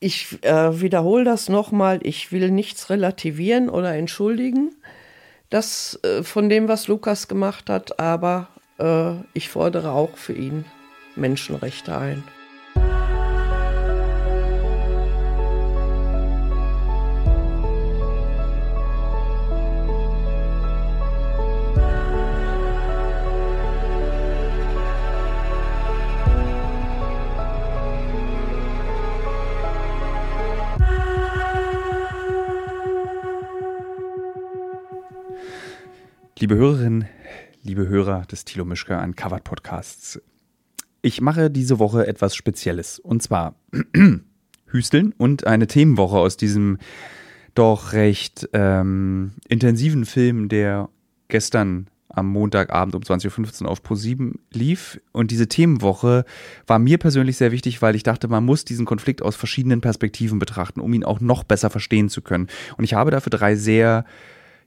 ich äh, wiederhole das nochmal, ich will nichts relativieren oder entschuldigen, das äh, von dem, was Lukas gemacht hat, aber äh, ich fordere auch für ihn Menschenrechte ein. Liebe Hörerinnen, liebe Hörer des Thilo Mischke Uncovered Podcasts. Ich mache diese Woche etwas Spezielles. Und zwar Hüsteln und eine Themenwoche aus diesem doch recht ähm, intensiven Film, der gestern am Montagabend um 20.15 Uhr auf Pro7 lief. Und diese Themenwoche war mir persönlich sehr wichtig, weil ich dachte, man muss diesen Konflikt aus verschiedenen Perspektiven betrachten, um ihn auch noch besser verstehen zu können. Und ich habe dafür drei sehr,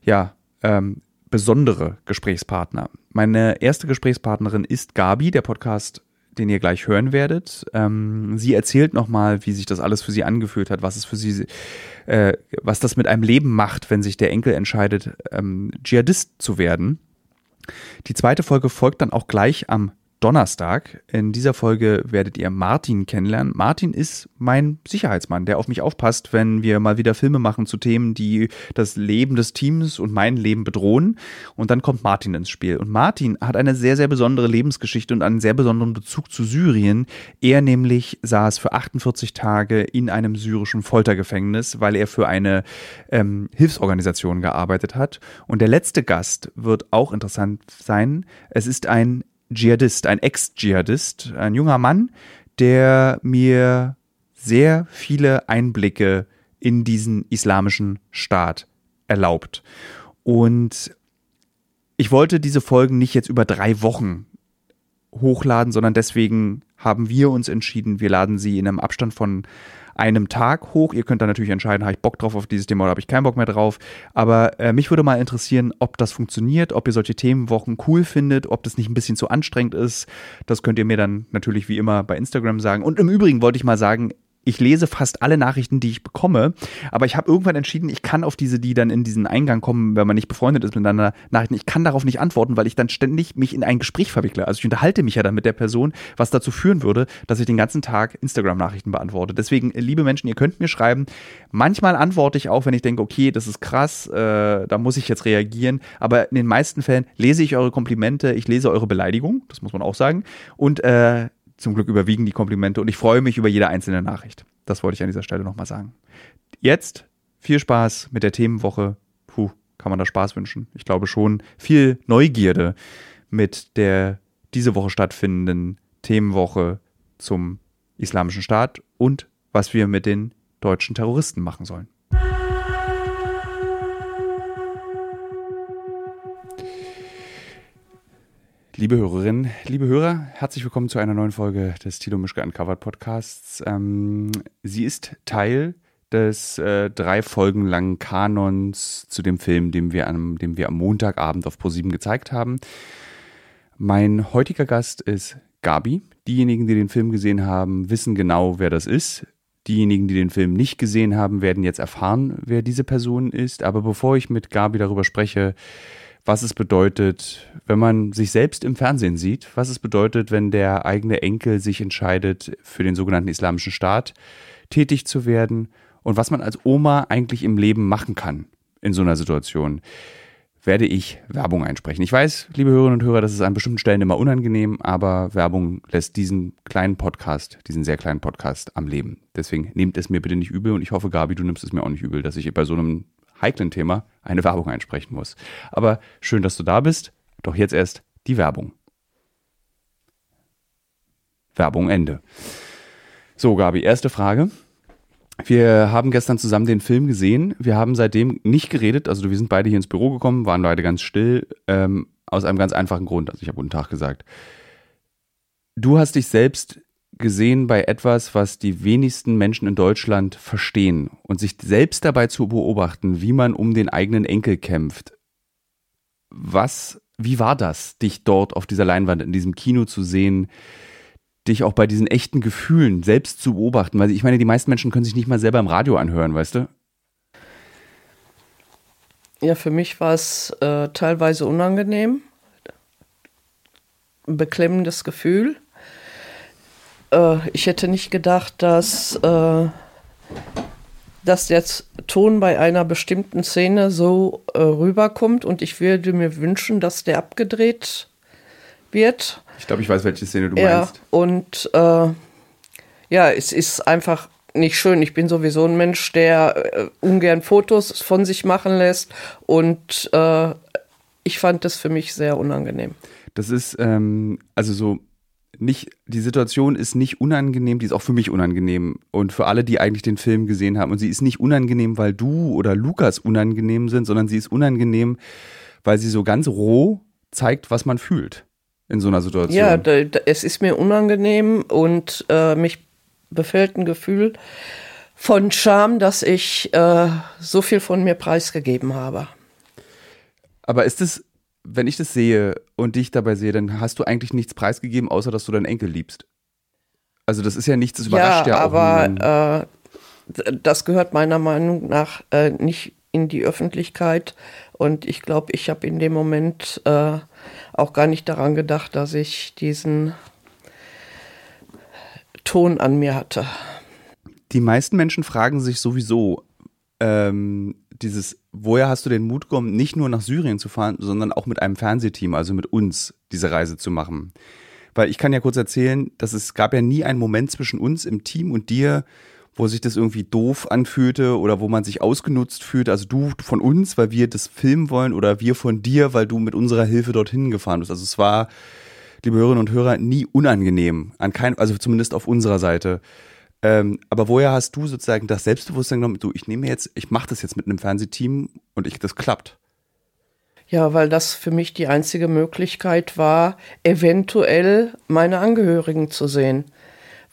ja, ähm, besondere Gesprächspartner. Meine erste Gesprächspartnerin ist Gabi, der Podcast, den ihr gleich hören werdet. Ähm, sie erzählt nochmal, wie sich das alles für sie angefühlt hat, was es für sie, äh, was das mit einem Leben macht, wenn sich der Enkel entscheidet, ähm, Dschihadist zu werden. Die zweite Folge folgt dann auch gleich am Donnerstag. In dieser Folge werdet ihr Martin kennenlernen. Martin ist mein Sicherheitsmann, der auf mich aufpasst, wenn wir mal wieder Filme machen zu Themen, die das Leben des Teams und mein Leben bedrohen. Und dann kommt Martin ins Spiel. Und Martin hat eine sehr, sehr besondere Lebensgeschichte und einen sehr besonderen Bezug zu Syrien. Er nämlich saß für 48 Tage in einem syrischen Foltergefängnis, weil er für eine ähm, Hilfsorganisation gearbeitet hat. Und der letzte Gast wird auch interessant sein. Es ist ein Dschihadist, ein Ex-Dschihadist, ein junger Mann, der mir sehr viele Einblicke in diesen islamischen Staat erlaubt. Und ich wollte diese Folgen nicht jetzt über drei Wochen hochladen, sondern deswegen haben wir uns entschieden, wir laden sie in einem Abstand von einem Tag hoch. Ihr könnt dann natürlich entscheiden, habe ich Bock drauf auf dieses Thema oder habe ich keinen Bock mehr drauf. Aber äh, mich würde mal interessieren, ob das funktioniert, ob ihr solche Themenwochen cool findet, ob das nicht ein bisschen zu anstrengend ist. Das könnt ihr mir dann natürlich wie immer bei Instagram sagen. Und im Übrigen wollte ich mal sagen, ich lese fast alle Nachrichten, die ich bekomme, aber ich habe irgendwann entschieden, ich kann auf diese, die dann in diesen Eingang kommen, wenn man nicht befreundet ist miteinander, Nachrichten, ich kann darauf nicht antworten, weil ich dann ständig mich in ein Gespräch verwickle. Also ich unterhalte mich ja dann mit der Person, was dazu führen würde, dass ich den ganzen Tag Instagram-Nachrichten beantworte. Deswegen, liebe Menschen, ihr könnt mir schreiben. Manchmal antworte ich auch, wenn ich denke, okay, das ist krass, äh, da muss ich jetzt reagieren. Aber in den meisten Fällen lese ich eure Komplimente, ich lese eure Beleidigung, das muss man auch sagen. Und äh, zum Glück überwiegen die Komplimente und ich freue mich über jede einzelne Nachricht. Das wollte ich an dieser Stelle nochmal sagen. Jetzt viel Spaß mit der Themenwoche. Puh, kann man da Spaß wünschen? Ich glaube schon. Viel Neugierde mit der diese Woche stattfindenden Themenwoche zum Islamischen Staat und was wir mit den deutschen Terroristen machen sollen. Liebe Hörerinnen, liebe Hörer, herzlich willkommen zu einer neuen Folge des Tilo Mischke Uncovered Podcasts. Ähm, sie ist Teil des äh, drei Folgen langen Kanons zu dem Film, den wir, am, den wir am Montagabend auf ProSieben gezeigt haben. Mein heutiger Gast ist Gabi. Diejenigen, die den Film gesehen haben, wissen genau, wer das ist. Diejenigen, die den Film nicht gesehen haben, werden jetzt erfahren, wer diese Person ist. Aber bevor ich mit Gabi darüber spreche, was es bedeutet, wenn man sich selbst im Fernsehen sieht, was es bedeutet, wenn der eigene Enkel sich entscheidet, für den sogenannten Islamischen Staat tätig zu werden und was man als Oma eigentlich im Leben machen kann in so einer Situation, werde ich Werbung einsprechen. Ich weiß, liebe Hörerinnen und Hörer, das ist an bestimmten Stellen immer unangenehm, aber Werbung lässt diesen kleinen Podcast, diesen sehr kleinen Podcast am Leben. Deswegen nehmt es mir bitte nicht übel und ich hoffe, Gabi, du nimmst es mir auch nicht übel, dass ich bei so einem heiklen Thema eine Werbung einsprechen muss. Aber schön, dass du da bist. Doch jetzt erst die Werbung. Werbung Ende. So, Gabi, erste Frage. Wir haben gestern zusammen den Film gesehen. Wir haben seitdem nicht geredet. Also wir sind beide hier ins Büro gekommen, waren beide ganz still. Ähm, aus einem ganz einfachen Grund. Also ich habe guten Tag gesagt. Du hast dich selbst gesehen bei etwas, was die wenigsten Menschen in Deutschland verstehen und sich selbst dabei zu beobachten, wie man um den eigenen Enkel kämpft. Was, wie war das, dich dort auf dieser Leinwand in diesem Kino zu sehen, dich auch bei diesen echten Gefühlen selbst zu beobachten? Weil ich meine, die meisten Menschen können sich nicht mal selber im Radio anhören, weißt du? Ja, für mich war es äh, teilweise unangenehm. Ein beklemmendes Gefühl. Äh, ich hätte nicht gedacht, dass, äh, dass der Ton bei einer bestimmten Szene so äh, rüberkommt und ich würde mir wünschen, dass der abgedreht wird. Ich glaube, ich weiß, welche Szene du ja, meinst. Und äh, ja, es ist einfach nicht schön. Ich bin sowieso ein Mensch, der äh, ungern Fotos von sich machen lässt und äh, ich fand das für mich sehr unangenehm. Das ist ähm, also so nicht, die Situation ist nicht unangenehm, die ist auch für mich unangenehm und für alle, die eigentlich den Film gesehen haben. Und sie ist nicht unangenehm, weil du oder Lukas unangenehm sind, sondern sie ist unangenehm, weil sie so ganz roh zeigt, was man fühlt in so einer Situation. Ja, da, da, es ist mir unangenehm und äh, mich befällt ein Gefühl von Scham, dass ich äh, so viel von mir preisgegeben habe. Aber ist es, wenn ich das sehe und dich dabei sehe, dann hast du eigentlich nichts preisgegeben, außer dass du deinen Enkel liebst. Also das ist ja nichts, das überrascht ja, ja aber äh, das gehört meiner Meinung nach äh, nicht in die Öffentlichkeit. Und ich glaube, ich habe in dem Moment äh, auch gar nicht daran gedacht, dass ich diesen Ton an mir hatte. Die meisten Menschen fragen sich sowieso, ähm, dieses, woher hast du den Mut gekommen, nicht nur nach Syrien zu fahren, sondern auch mit einem Fernsehteam, also mit uns, diese Reise zu machen? Weil ich kann ja kurz erzählen, dass es gab ja nie einen Moment zwischen uns im Team und dir, wo sich das irgendwie doof anfühlte oder wo man sich ausgenutzt fühlt. Also du von uns, weil wir das filmen wollen oder wir von dir, weil du mit unserer Hilfe dorthin gefahren bist. Also es war liebe Hörerinnen und Hörer, nie unangenehm. An kein, also zumindest auf unserer Seite. Ähm, aber woher hast du sozusagen das Selbstbewusstsein genommen, du, ich nehme jetzt, ich mache das jetzt mit einem Fernsehteam und ich, das klappt? Ja, weil das für mich die einzige Möglichkeit war, eventuell meine Angehörigen zu sehen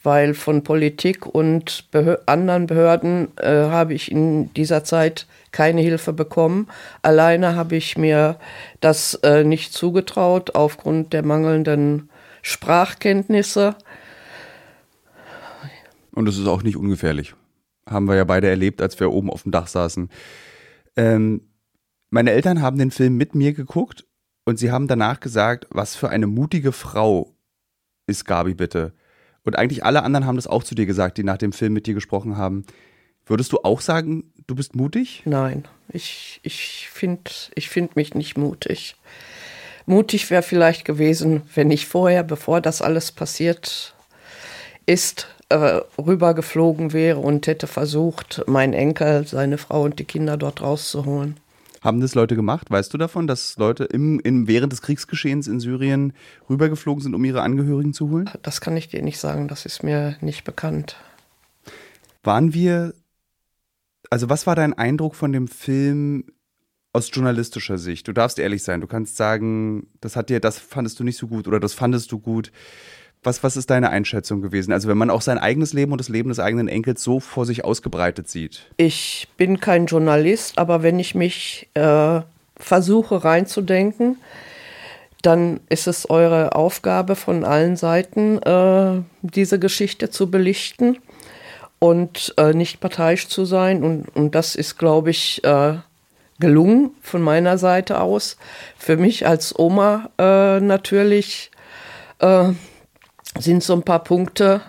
weil von Politik und Behör anderen Behörden äh, habe ich in dieser Zeit keine Hilfe bekommen. Alleine habe ich mir das äh, nicht zugetraut aufgrund der mangelnden Sprachkenntnisse. Und es ist auch nicht ungefährlich. Haben wir ja beide erlebt, als wir oben auf dem Dach saßen. Ähm, meine Eltern haben den Film mit mir geguckt und sie haben danach gesagt, was für eine mutige Frau ist Gabi bitte. Und eigentlich alle anderen haben das auch zu dir gesagt, die nach dem Film mit dir gesprochen haben. Würdest du auch sagen, du bist mutig? Nein, ich, ich finde ich find mich nicht mutig. Mutig wäre vielleicht gewesen, wenn ich vorher, bevor das alles passiert ist, äh, rübergeflogen wäre und hätte versucht, meinen Enkel, seine Frau und die Kinder dort rauszuholen. Haben das Leute gemacht? Weißt du davon, dass Leute im, im, während des Kriegsgeschehens in Syrien rübergeflogen sind, um ihre Angehörigen zu holen? Das kann ich dir nicht sagen, das ist mir nicht bekannt. Waren wir, also was war dein Eindruck von dem Film aus journalistischer Sicht? Du darfst ehrlich sein, du kannst sagen, das hat dir, das fandest du nicht so gut oder das fandest du gut. Was, was ist deine Einschätzung gewesen? Also wenn man auch sein eigenes Leben und das Leben des eigenen Enkels so vor sich ausgebreitet sieht. Ich bin kein Journalist, aber wenn ich mich äh, versuche reinzudenken, dann ist es eure Aufgabe von allen Seiten, äh, diese Geschichte zu belichten und äh, nicht parteiisch zu sein. Und, und das ist, glaube ich, äh, gelungen von meiner Seite aus. Für mich als Oma äh, natürlich äh, sind so ein paar Punkte,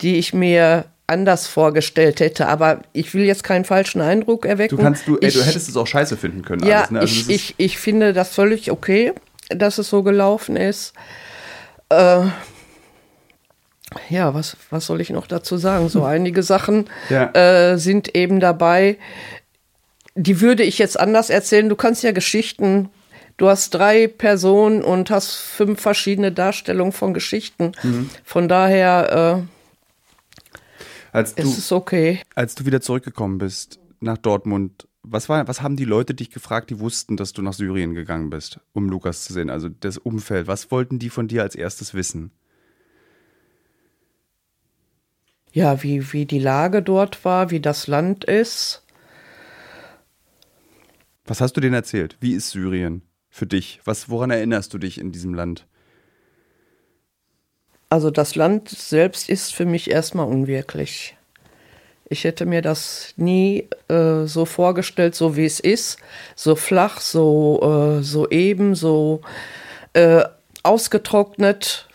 die ich mir anders vorgestellt hätte. Aber ich will jetzt keinen falschen Eindruck erwecken. Du, kannst, du, ich, du hättest es auch scheiße finden können. Ja, alles, ne? also ich, ich, ich finde das völlig okay, dass es so gelaufen ist. Äh, ja, was, was soll ich noch dazu sagen? So einige Sachen ja. äh, sind eben dabei, die würde ich jetzt anders erzählen. Du kannst ja Geschichten du hast drei Personen und hast fünf verschiedene Darstellungen von Geschichten. Mhm. Von daher äh, als du, ist es okay. Als du wieder zurückgekommen bist nach Dortmund, was, war, was haben die Leute dich gefragt, die wussten, dass du nach Syrien gegangen bist, um Lukas zu sehen? Also das Umfeld. Was wollten die von dir als erstes wissen? Ja, wie, wie die Lage dort war, wie das Land ist. Was hast du denen erzählt? Wie ist Syrien? Für dich? Was, woran erinnerst du dich in diesem Land? Also das Land selbst ist für mich erstmal unwirklich. Ich hätte mir das nie äh, so vorgestellt, so wie es ist, so flach, so, äh, so eben, so äh, ausgetrocknet,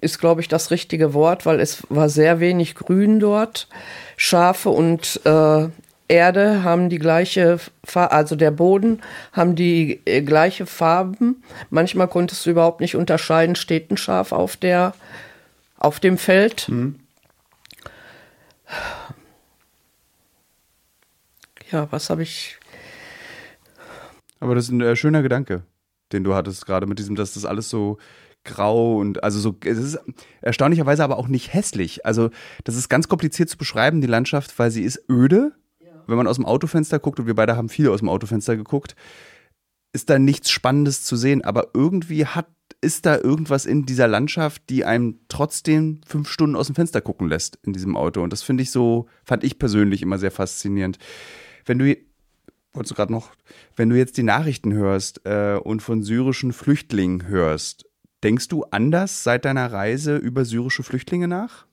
ist, glaube ich, das richtige Wort, weil es war sehr wenig Grün dort. Schafe und äh, Erde haben die gleiche Farbe, also der Boden haben die äh, gleiche Farben. Manchmal konntest du überhaupt nicht unterscheiden, steht ein Schaf auf der, auf dem Feld. Mhm. Ja, was habe ich? Aber das ist ein äh, schöner Gedanke, den du hattest gerade mit diesem, dass das alles so grau und also so, es ist erstaunlicherweise aber auch nicht hässlich. Also das ist ganz kompliziert zu beschreiben, die Landschaft, weil sie ist öde wenn man aus dem Autofenster guckt, und wir beide haben viel aus dem Autofenster geguckt, ist da nichts Spannendes zu sehen. Aber irgendwie hat, ist da irgendwas in dieser Landschaft, die einem trotzdem fünf Stunden aus dem Fenster gucken lässt in diesem Auto. Und das finde ich so, fand ich persönlich immer sehr faszinierend. Wenn du, wolltest du gerade noch, wenn du jetzt die Nachrichten hörst äh, und von syrischen Flüchtlingen hörst, denkst du anders seit deiner Reise über syrische Flüchtlinge nach?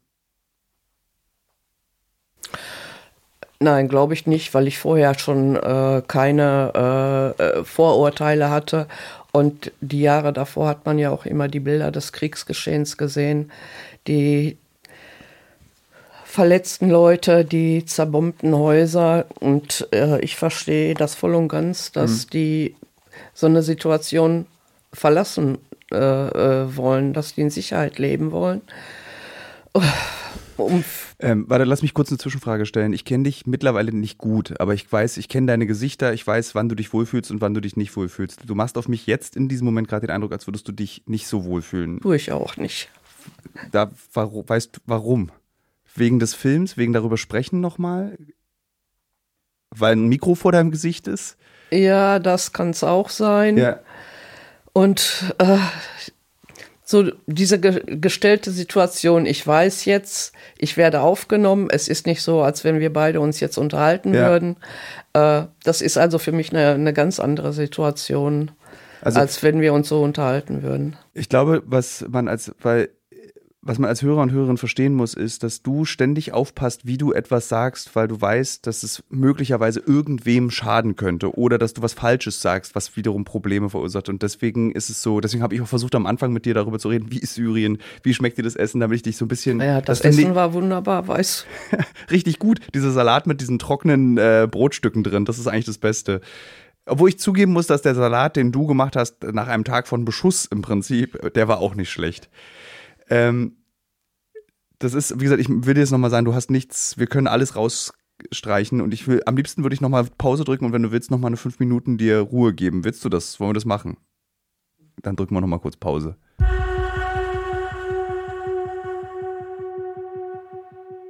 Nein, glaube ich nicht, weil ich vorher schon äh, keine äh, äh, Vorurteile hatte. Und die Jahre davor hat man ja auch immer die Bilder des Kriegsgeschehens gesehen, die verletzten Leute, die zerbombten Häuser. Und äh, ich verstehe das voll und ganz, dass mhm. die so eine Situation verlassen äh, äh, wollen, dass die in Sicherheit leben wollen. Um ähm, warte, lass mich kurz eine Zwischenfrage stellen. Ich kenne dich mittlerweile nicht gut, aber ich weiß, ich kenne deine Gesichter, ich weiß, wann du dich wohlfühlst und wann du dich nicht wohlfühlst. Du machst auf mich jetzt in diesem Moment gerade den Eindruck, als würdest du dich nicht so wohlfühlen. Tue ich auch nicht. Da, warum, weißt du, warum? Wegen des Films, wegen darüber sprechen nochmal? Weil ein Mikro vor deinem Gesicht ist? Ja, das kann es auch sein. Ja. Und äh, so diese ge gestellte Situation, ich weiß jetzt, ich werde aufgenommen, es ist nicht so, als wenn wir beide uns jetzt unterhalten ja. würden. Äh, das ist also für mich eine, eine ganz andere Situation, also, als wenn wir uns so unterhalten würden. Ich glaube, was man als, weil was man als Hörer und Hörerin verstehen muss, ist, dass du ständig aufpasst, wie du etwas sagst, weil du weißt, dass es möglicherweise irgendwem schaden könnte oder dass du was Falsches sagst, was wiederum Probleme verursacht. Und deswegen ist es so, deswegen habe ich auch versucht, am Anfang mit dir darüber zu reden, wie ist Syrien, wie schmeckt dir das Essen, damit ich dich so ein bisschen. Ja, das, das Essen war wunderbar, weiß. Richtig gut. Dieser Salat mit diesen trockenen äh, Brotstücken drin, das ist eigentlich das Beste. Obwohl ich zugeben muss, dass der Salat, den du gemacht hast, nach einem Tag von Beschuss im Prinzip, der war auch nicht schlecht. Ähm, das ist, wie gesagt, ich will dir jetzt nochmal sagen, du hast nichts, wir können alles rausstreichen und ich will, am liebsten würde ich nochmal Pause drücken und wenn du willst, nochmal eine fünf Minuten dir Ruhe geben. Willst du das? Wollen wir das machen? Dann drücken wir nochmal kurz Pause.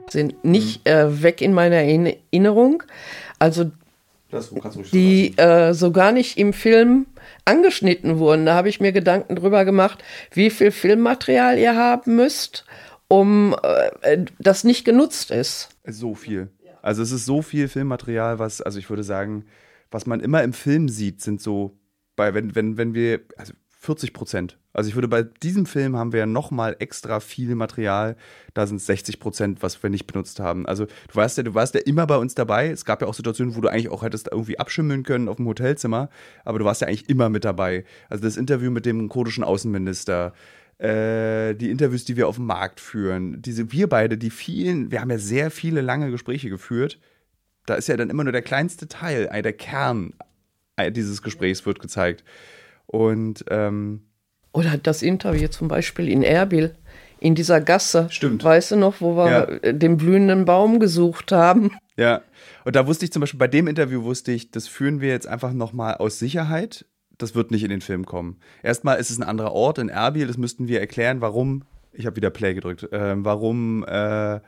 Sind nicht äh, weg in meiner Erinnerung. Also die äh, so gar nicht im Film angeschnitten wurden. Da habe ich mir Gedanken drüber gemacht, wie viel Filmmaterial ihr haben müsst, um äh, das nicht genutzt ist. So viel. Also es ist so viel Filmmaterial, was, also ich würde sagen, was man immer im Film sieht, sind so bei, wenn, wenn, wenn wir, also 40 Prozent. Also ich würde bei diesem Film haben wir ja nochmal extra viel Material. Da sind es 60 Prozent, was wir nicht benutzt haben. Also du warst ja, du warst ja immer bei uns dabei. Es gab ja auch Situationen, wo du eigentlich auch hättest irgendwie abschimmeln können auf dem Hotelzimmer, aber du warst ja eigentlich immer mit dabei. Also das Interview mit dem kurdischen Außenminister, äh, die Interviews, die wir auf dem Markt führen, diese wir beide, die vielen, wir haben ja sehr viele lange Gespräche geführt. Da ist ja dann immer nur der kleinste Teil, der Kern dieses Gesprächs wird gezeigt. Und ähm, oder das Interview zum Beispiel in Erbil, in dieser Gasse. Stimmt. Weißt du noch, wo wir ja. den blühenden Baum gesucht haben? Ja. Und da wusste ich zum Beispiel, bei dem Interview wusste ich, das führen wir jetzt einfach nochmal aus Sicherheit. Das wird nicht in den Film kommen. Erstmal ist es ein anderer Ort in Erbil, das müssten wir erklären, warum, ich habe wieder Play gedrückt, äh, warum äh,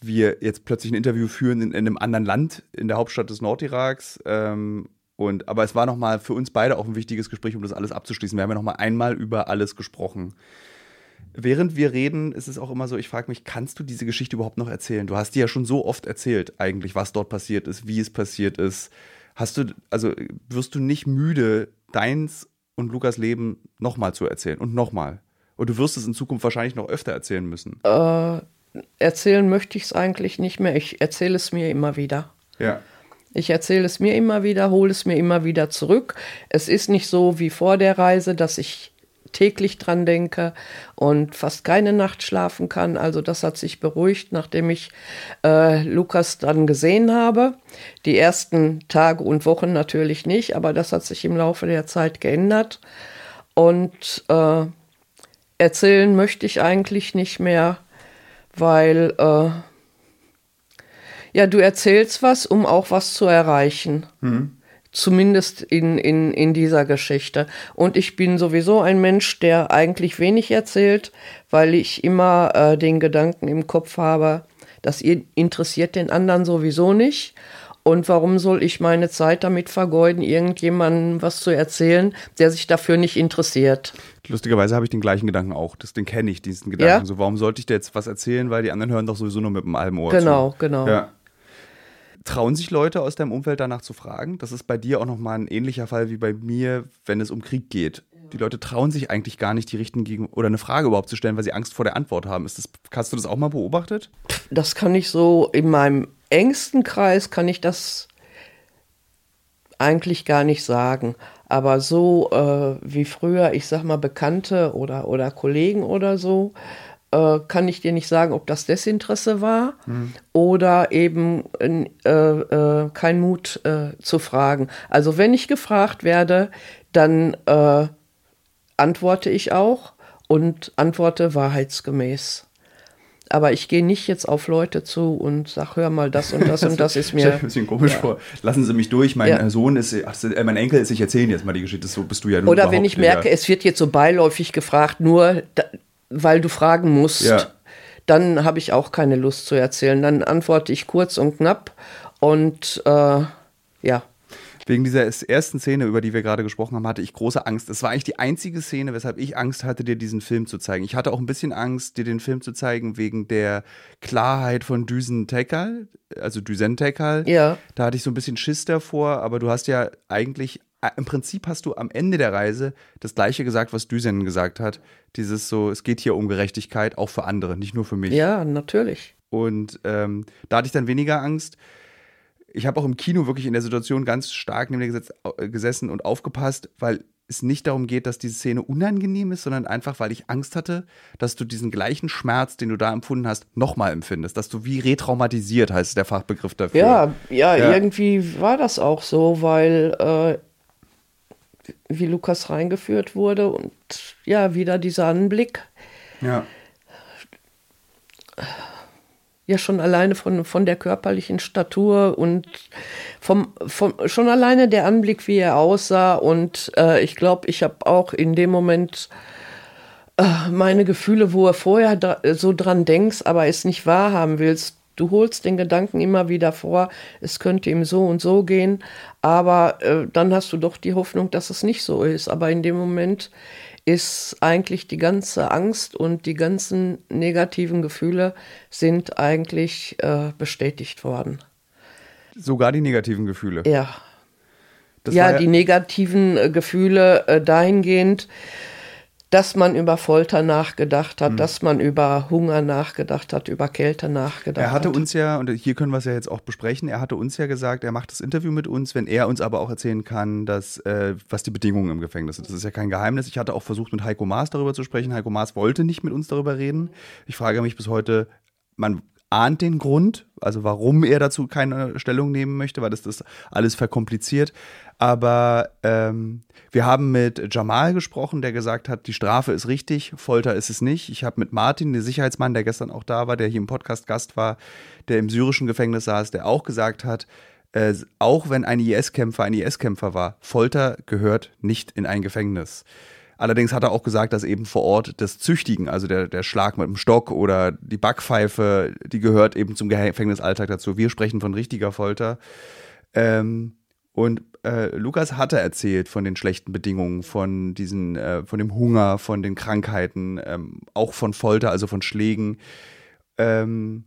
wir jetzt plötzlich ein Interview führen in, in, einem anderen Land, in der Hauptstadt des Nordiraks. Ähm, und, aber es war nochmal für uns beide auch ein wichtiges Gespräch, um das alles abzuschließen. Wir haben ja nochmal einmal über alles gesprochen. Während wir reden, ist es auch immer so, ich frage mich, kannst du diese Geschichte überhaupt noch erzählen? Du hast die ja schon so oft erzählt, eigentlich, was dort passiert ist, wie es passiert ist. Hast du, also wirst du nicht müde, deins und Lukas Leben nochmal zu erzählen und nochmal? Und du wirst es in Zukunft wahrscheinlich noch öfter erzählen müssen. Äh, erzählen möchte ich es eigentlich nicht mehr. Ich erzähle es mir immer wieder. Ja. Ich erzähle es mir immer wieder, hole es mir immer wieder zurück. Es ist nicht so wie vor der Reise, dass ich täglich dran denke und fast keine Nacht schlafen kann. Also das hat sich beruhigt, nachdem ich äh, Lukas dann gesehen habe. Die ersten Tage und Wochen natürlich nicht, aber das hat sich im Laufe der Zeit geändert. Und äh, erzählen möchte ich eigentlich nicht mehr, weil äh, ja, du erzählst was, um auch was zu erreichen. Mhm. Zumindest in, in, in dieser Geschichte. Und ich bin sowieso ein Mensch, der eigentlich wenig erzählt, weil ich immer äh, den Gedanken im Kopf habe, das interessiert den anderen sowieso nicht. Und warum soll ich meine Zeit damit vergeuden, irgendjemandem was zu erzählen, der sich dafür nicht interessiert? Lustigerweise habe ich den gleichen Gedanken auch. Das, den kenne ich, diesen Gedanken. Ja? So, warum sollte ich dir jetzt was erzählen, weil die anderen hören doch sowieso nur mit einem halben Ohr genau, zu. Genau, genau. Ja. Trauen sich Leute aus deinem Umfeld danach zu fragen? Das ist bei dir auch nochmal ein ähnlicher Fall wie bei mir, wenn es um Krieg geht. Die Leute trauen sich eigentlich gar nicht, die Richten gegen oder eine Frage überhaupt zu stellen, weil sie Angst vor der Antwort haben. Ist das, hast du das auch mal beobachtet? Das kann ich so in meinem engsten Kreis kann ich das eigentlich gar nicht sagen. Aber so äh, wie früher, ich sag mal, Bekannte oder, oder Kollegen oder so, äh, kann ich dir nicht sagen, ob das Desinteresse war mhm. oder eben äh, äh, kein Mut äh, zu fragen. Also wenn ich gefragt werde, dann antworte ich auch und antworte wahrheitsgemäß. Aber ich gehe nicht jetzt auf Leute zu und sag, hör mal, das und das und das ist mir. ein bisschen komisch ja. vor. Lassen Sie mich durch. Mein ja. Sohn ist, ach, mein Enkel ist, ich erzähle jetzt mal die Geschichte. So bist du ja nur Oder wenn ich merke, es wird jetzt so beiläufig gefragt, nur weil du fragen musst, ja. dann habe ich auch keine Lust zu erzählen. Dann antworte ich kurz und knapp und äh, ja. Wegen dieser ersten Szene, über die wir gerade gesprochen haben, hatte ich große Angst. Es war eigentlich die einzige Szene, weshalb ich Angst hatte, dir diesen Film zu zeigen. Ich hatte auch ein bisschen Angst, dir den Film zu zeigen, wegen der Klarheit von Düsen Tekal, also Düsen Tekal. Ja. Da hatte ich so ein bisschen Schiss davor, aber du hast ja eigentlich im Prinzip hast du am Ende der Reise das Gleiche gesagt, was Düsen gesagt hat. Dieses so, es geht hier um Gerechtigkeit, auch für andere, nicht nur für mich. Ja, natürlich. Und ähm, da hatte ich dann weniger Angst. Ich habe auch im Kino wirklich in der Situation ganz stark neben dir äh, gesessen und aufgepasst, weil es nicht darum geht, dass diese Szene unangenehm ist, sondern einfach, weil ich Angst hatte, dass du diesen gleichen Schmerz, den du da empfunden hast, nochmal empfindest. Dass du wie retraumatisiert, heißt der Fachbegriff dafür. Ja, ja, ja, irgendwie war das auch so, weil äh, wie Lukas reingeführt wurde und ja, wieder dieser Anblick. Ja. Ja, schon alleine von, von der körperlichen Statur und vom, vom, schon alleine der Anblick, wie er aussah. Und äh, ich glaube, ich habe auch in dem Moment äh, meine Gefühle, wo er vorher da, so dran denkst, aber es nicht wahrhaben willst, Du holst den Gedanken immer wieder vor, es könnte ihm so und so gehen, aber äh, dann hast du doch die Hoffnung, dass es nicht so ist. Aber in dem Moment ist eigentlich die ganze Angst und die ganzen negativen Gefühle sind eigentlich äh, bestätigt worden. Sogar die negativen Gefühle. Ja. Das ja, die negativen äh, Gefühle äh, dahingehend, dass man über Folter nachgedacht hat, mhm. dass man über Hunger nachgedacht hat, über Kälte nachgedacht hat. Er hatte hat. uns ja, und hier können wir es ja jetzt auch besprechen, er hatte uns ja gesagt, er macht das Interview mit uns, wenn er uns aber auch erzählen kann, dass, äh, was die Bedingungen im Gefängnis sind. Das ist ja kein Geheimnis. Ich hatte auch versucht, mit Heiko Maas darüber zu sprechen. Heiko Maas wollte nicht mit uns darüber reden. Ich frage mich bis heute, man ahnt den Grund, also warum er dazu keine Stellung nehmen möchte, weil das das alles verkompliziert. Aber ähm, wir haben mit Jamal gesprochen, der gesagt hat, die Strafe ist richtig, Folter ist es nicht. Ich habe mit Martin, der Sicherheitsmann, der gestern auch da war, der hier im Podcast Gast war, der im syrischen Gefängnis saß, der auch gesagt hat, äh, auch wenn ein IS-Kämpfer ein IS-Kämpfer war, Folter gehört nicht in ein Gefängnis. Allerdings hat er auch gesagt, dass eben vor Ort das Züchtigen, also der, der Schlag mit dem Stock oder die Backpfeife, die gehört eben zum Gefängnisalltag dazu. Wir sprechen von richtiger Folter. Ähm, und äh, Lukas hatte erzählt von den schlechten Bedingungen, von diesen, äh, von dem Hunger, von den Krankheiten, ähm, auch von Folter, also von Schlägen. Ähm,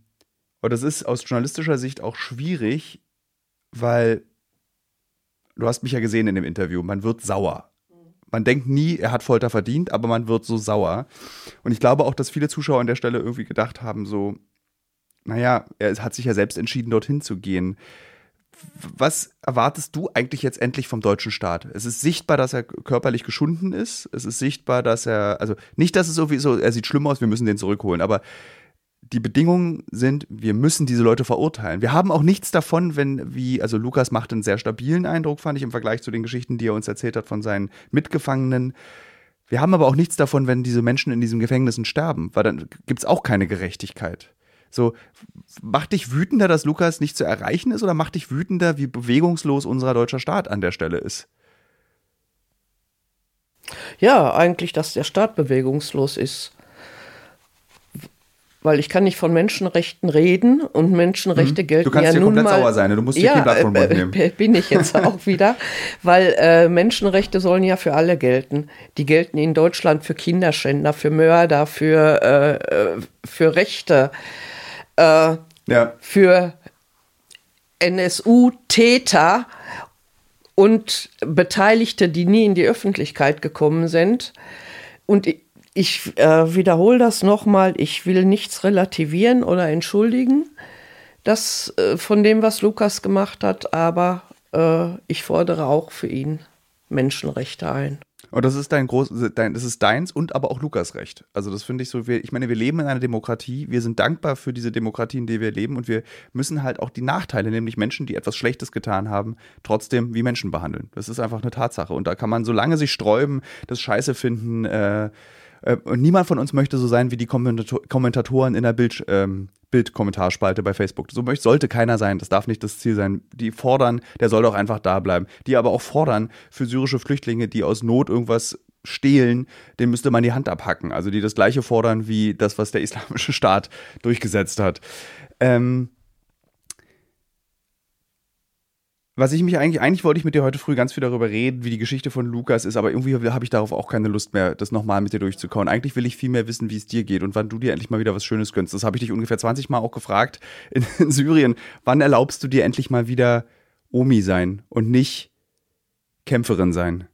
und das ist aus journalistischer Sicht auch schwierig, weil du hast mich ja gesehen in dem Interview, man wird sauer Man denkt nie, er hat Folter verdient, aber man wird so sauer. Und ich glaube auch, dass viele Zuschauer an der Stelle irgendwie gedacht haben, so, naja, er hat sich ja selbst entschieden, dorthin zu gehen. Was erwartest du eigentlich jetzt endlich vom deutschen Staat? Es ist sichtbar, dass er körperlich geschunden ist. Es ist sichtbar, dass er, also nicht, dass es irgendwie so, er sieht schlimm aus, wir müssen den zurückholen, aber die Bedingungen sind, wir müssen diese Leute verurteilen. Wir haben auch nichts davon, wenn, wie, also Lukas macht einen sehr stabilen Eindruck, fand ich im Vergleich zu den Geschichten, die er uns erzählt hat von seinen Mitgefangenen. Wir haben aber auch nichts davon, wenn diese Menschen in diesen Gefängnissen sterben, weil dann gibt es auch keine Gerechtigkeit. So, macht dich wütender, dass Lukas nicht zu erreichen ist oder macht dich wütender, wie bewegungslos unser deutscher Staat an der Stelle ist? Ja, eigentlich, dass der Staat bewegungslos ist weil ich kann nicht von Menschenrechten reden und Menschenrechte mhm. gelten du kannst ja hier nun komplett mal, sauer sein, du musst ja, hier kein Blatt vom Mund nehmen. bin ich jetzt auch wieder, weil äh, Menschenrechte sollen ja für alle gelten. Die gelten in Deutschland für Kinderschänder, für Mörder, für, äh, äh für Rechte, äh, ja. für NSU-Täter und Beteiligte, die nie in die Öffentlichkeit gekommen sind. Und ich äh, wiederhole das nochmal, ich will nichts relativieren oder entschuldigen, das äh, von dem, was Lukas gemacht hat, aber äh, ich fordere auch für ihn Menschenrechte ein. Und das ist dein groß, dein, das ist deins und aber auch Lukas Recht. Also das finde ich so, ich meine, wir leben in einer Demokratie, wir sind dankbar für diese Demokratie, in der wir leben und wir müssen halt auch die Nachteile, nämlich Menschen, die etwas Schlechtes getan haben, trotzdem wie Menschen behandeln. Das ist einfach eine Tatsache. Und da kann man, solange sich sträuben, das Scheiße finden, äh, äh, und niemand von uns möchte so sein wie die Kommentatoren in der Bild, ähm, Bildkommentarspalte bei Facebook. So möchte, sollte keiner sein. Das darf nicht das Ziel sein. Die fordern, der soll doch einfach da bleiben. Die aber auch fordern für syrische Flüchtlinge, die aus Not irgendwas stehlen, den müsste man die Hand abhacken. Also die das gleiche fordern wie das, was der islamische Staat durchgesetzt hat. Ähm, was ich mich eigentlich, eigentlich wollte ich mit dir heute früh ganz viel darüber reden, wie die Geschichte von Lukas ist, aber irgendwie habe ich darauf auch keine Lust mehr, das nochmal mit dir durchzukauen. Eigentlich will ich viel mehr wissen, wie es dir geht und wann du dir endlich mal wieder was Schönes gönnst. Das habe ich dich ungefähr 20 Mal auch gefragt in, in Syrien. Wann erlaubst du dir endlich mal wieder Omi sein und nicht Kämpferin sein?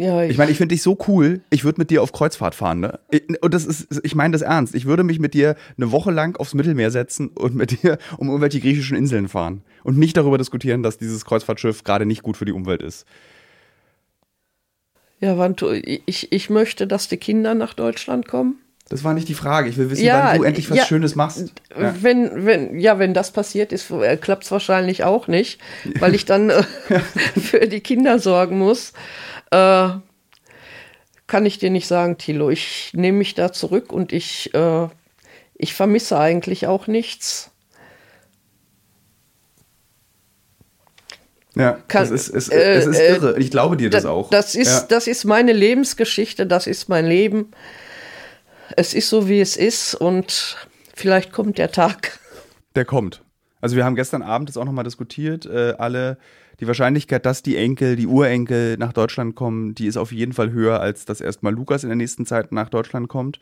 Ja, ich, ich meine, ich finde dich so cool. Ich würde mit dir auf Kreuzfahrt fahren, ne? Und das ist, ich meine das ernst. Ich würde mich mit dir eine Woche lang aufs Mittelmeer setzen und mit dir um irgendwelche griechischen Inseln fahren und nicht darüber diskutieren, dass dieses Kreuzfahrtschiff gerade nicht gut für die Umwelt ist. Ja, Wanto, ich, ich möchte, dass die Kinder nach Deutschland kommen. Das war nicht die Frage. Ich will wissen, ja, wann du endlich was ja, Schönes machst. Ja. Wenn, wenn, ja, wenn das passiert ist, äh, klappt es wahrscheinlich auch nicht, weil ich dann äh, für die Kinder sorgen muss. Äh, kann ich dir nicht sagen, Thilo. Ich nehme mich da zurück und ich, äh, ich vermisse eigentlich auch nichts. Ja, Kann, es, ist, es, äh, es ist äh, irre. Ich glaube dir das, das auch. Das ist, ja. das ist meine Lebensgeschichte, das ist mein Leben. Es ist so, wie es ist und vielleicht kommt der Tag. Der kommt. Also wir haben gestern Abend das auch nochmal diskutiert. Äh, alle die Wahrscheinlichkeit, dass die Enkel, die Urenkel nach Deutschland kommen, die ist auf jeden Fall höher, als dass erstmal Lukas in der nächsten Zeit nach Deutschland kommt.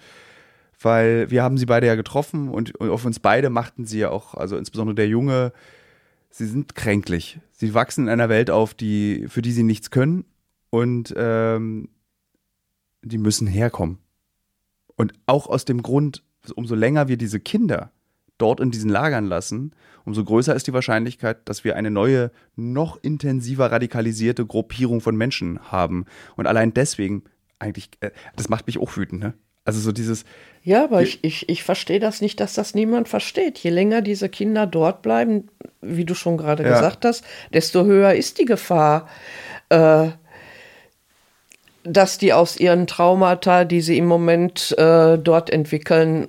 Weil wir haben sie beide ja getroffen und auf uns beide machten sie ja auch, also insbesondere der Junge, sie sind kränklich. Sie wachsen in einer Welt auf, die, für die sie nichts können und ähm, die müssen herkommen. Und auch aus dem Grund, umso länger wir diese Kinder dort in diesen Lagern lassen, umso größer ist die Wahrscheinlichkeit, dass wir eine neue, noch intensiver radikalisierte Gruppierung von Menschen haben. Und allein deswegen, eigentlich, äh, das macht mich auch wütend, ne? Also so dieses. Ja, aber ich, ich, ich verstehe das nicht, dass das niemand versteht. Je länger diese Kinder dort bleiben, wie du schon gerade ja. gesagt hast, desto höher ist die Gefahr, äh, dass die aus ihren Traumata, die sie im Moment äh, dort entwickeln,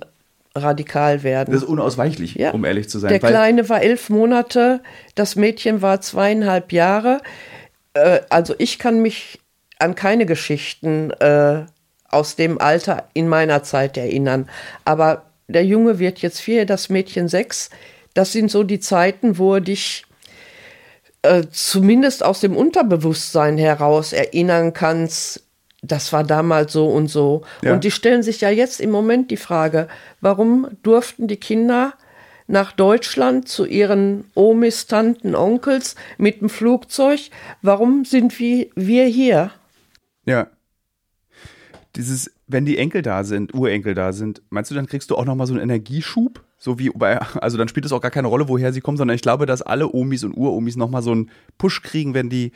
radikal werden. Das ist unausweichlich, ja. um ehrlich zu sein. Der Kleine war elf Monate, das Mädchen war zweieinhalb Jahre. Äh, also ich kann mich an keine Geschichten äh, aus dem Alter in meiner Zeit erinnern. Aber der Junge wird jetzt vier, das Mädchen sechs. Das sind so die Zeiten, wo er dich äh, zumindest aus dem Unterbewusstsein heraus erinnern kannst, das war damals so und so. Ja. Und die stellen sich ja jetzt im Moment die Frage, warum durften die Kinder nach Deutschland zu ihren Omis, Tanten, Onkels mit dem Flugzeug. Warum sind wir, wir hier? Ja. Dieses, wenn die Enkel da sind, Urenkel da sind, meinst du, dann kriegst du auch nochmal so einen Energieschub? So wie bei, also dann spielt es auch gar keine Rolle, woher sie kommen, sondern ich glaube, dass alle Omis und Uromis nochmal so einen Push kriegen, wenn die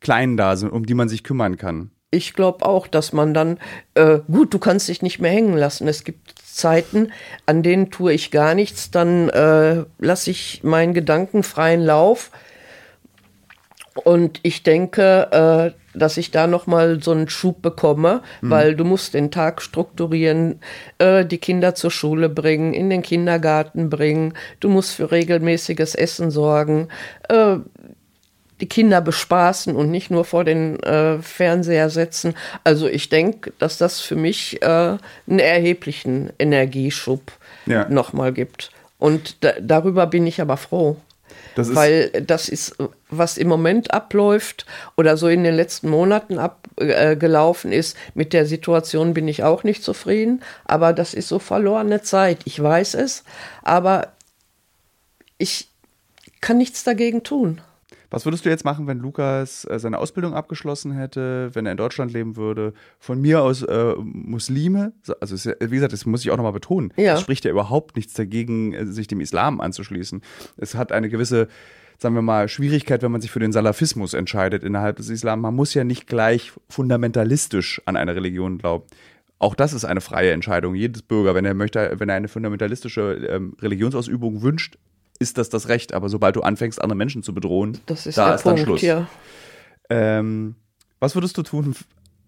Kleinen da sind, um die man sich kümmern kann. Ich glaube auch, dass man dann, äh, gut, du kannst dich nicht mehr hängen lassen. Es gibt Zeiten, an denen tue ich gar nichts, dann äh, lasse ich meinen Gedanken freien Lauf. Und ich denke, äh, dass ich da noch mal so einen Schub bekomme, mhm. weil du musst den Tag strukturieren, äh, die Kinder zur Schule bringen, in den Kindergarten bringen, du musst für regelmäßiges Essen sorgen, äh, die Kinder bespaßen und nicht nur vor den äh, Fernseher setzen. Also ich denke, dass das für mich äh, einen erheblichen Energieschub ja. nochmal gibt. Und da, darüber bin ich aber froh. Das weil das ist, was im Moment abläuft oder so in den letzten Monaten abgelaufen äh, ist. Mit der Situation bin ich auch nicht zufrieden, aber das ist so verlorene Zeit. Ich weiß es, aber ich kann nichts dagegen tun. Was würdest du jetzt machen, wenn Lukas äh, seine Ausbildung abgeschlossen hätte, wenn er in Deutschland leben würde? Von mir aus äh, Muslime, also ja, wie gesagt, das muss ich auch nochmal betonen. Ja. Es spricht ja überhaupt nichts dagegen, äh, sich dem Islam anzuschließen. Es hat eine gewisse, sagen wir mal, Schwierigkeit, wenn man sich für den Salafismus entscheidet innerhalb des Islam. Man muss ja nicht gleich fundamentalistisch an eine Religion glauben. Auch das ist eine freie Entscheidung. Jedes Bürger, wenn er möchte, wenn er eine fundamentalistische ähm, Religionsausübung wünscht, ist das das Recht. Aber sobald du anfängst, andere Menschen zu bedrohen, das ist da ist Punkt, dann Schluss. Ja. Ähm, was würdest du tun,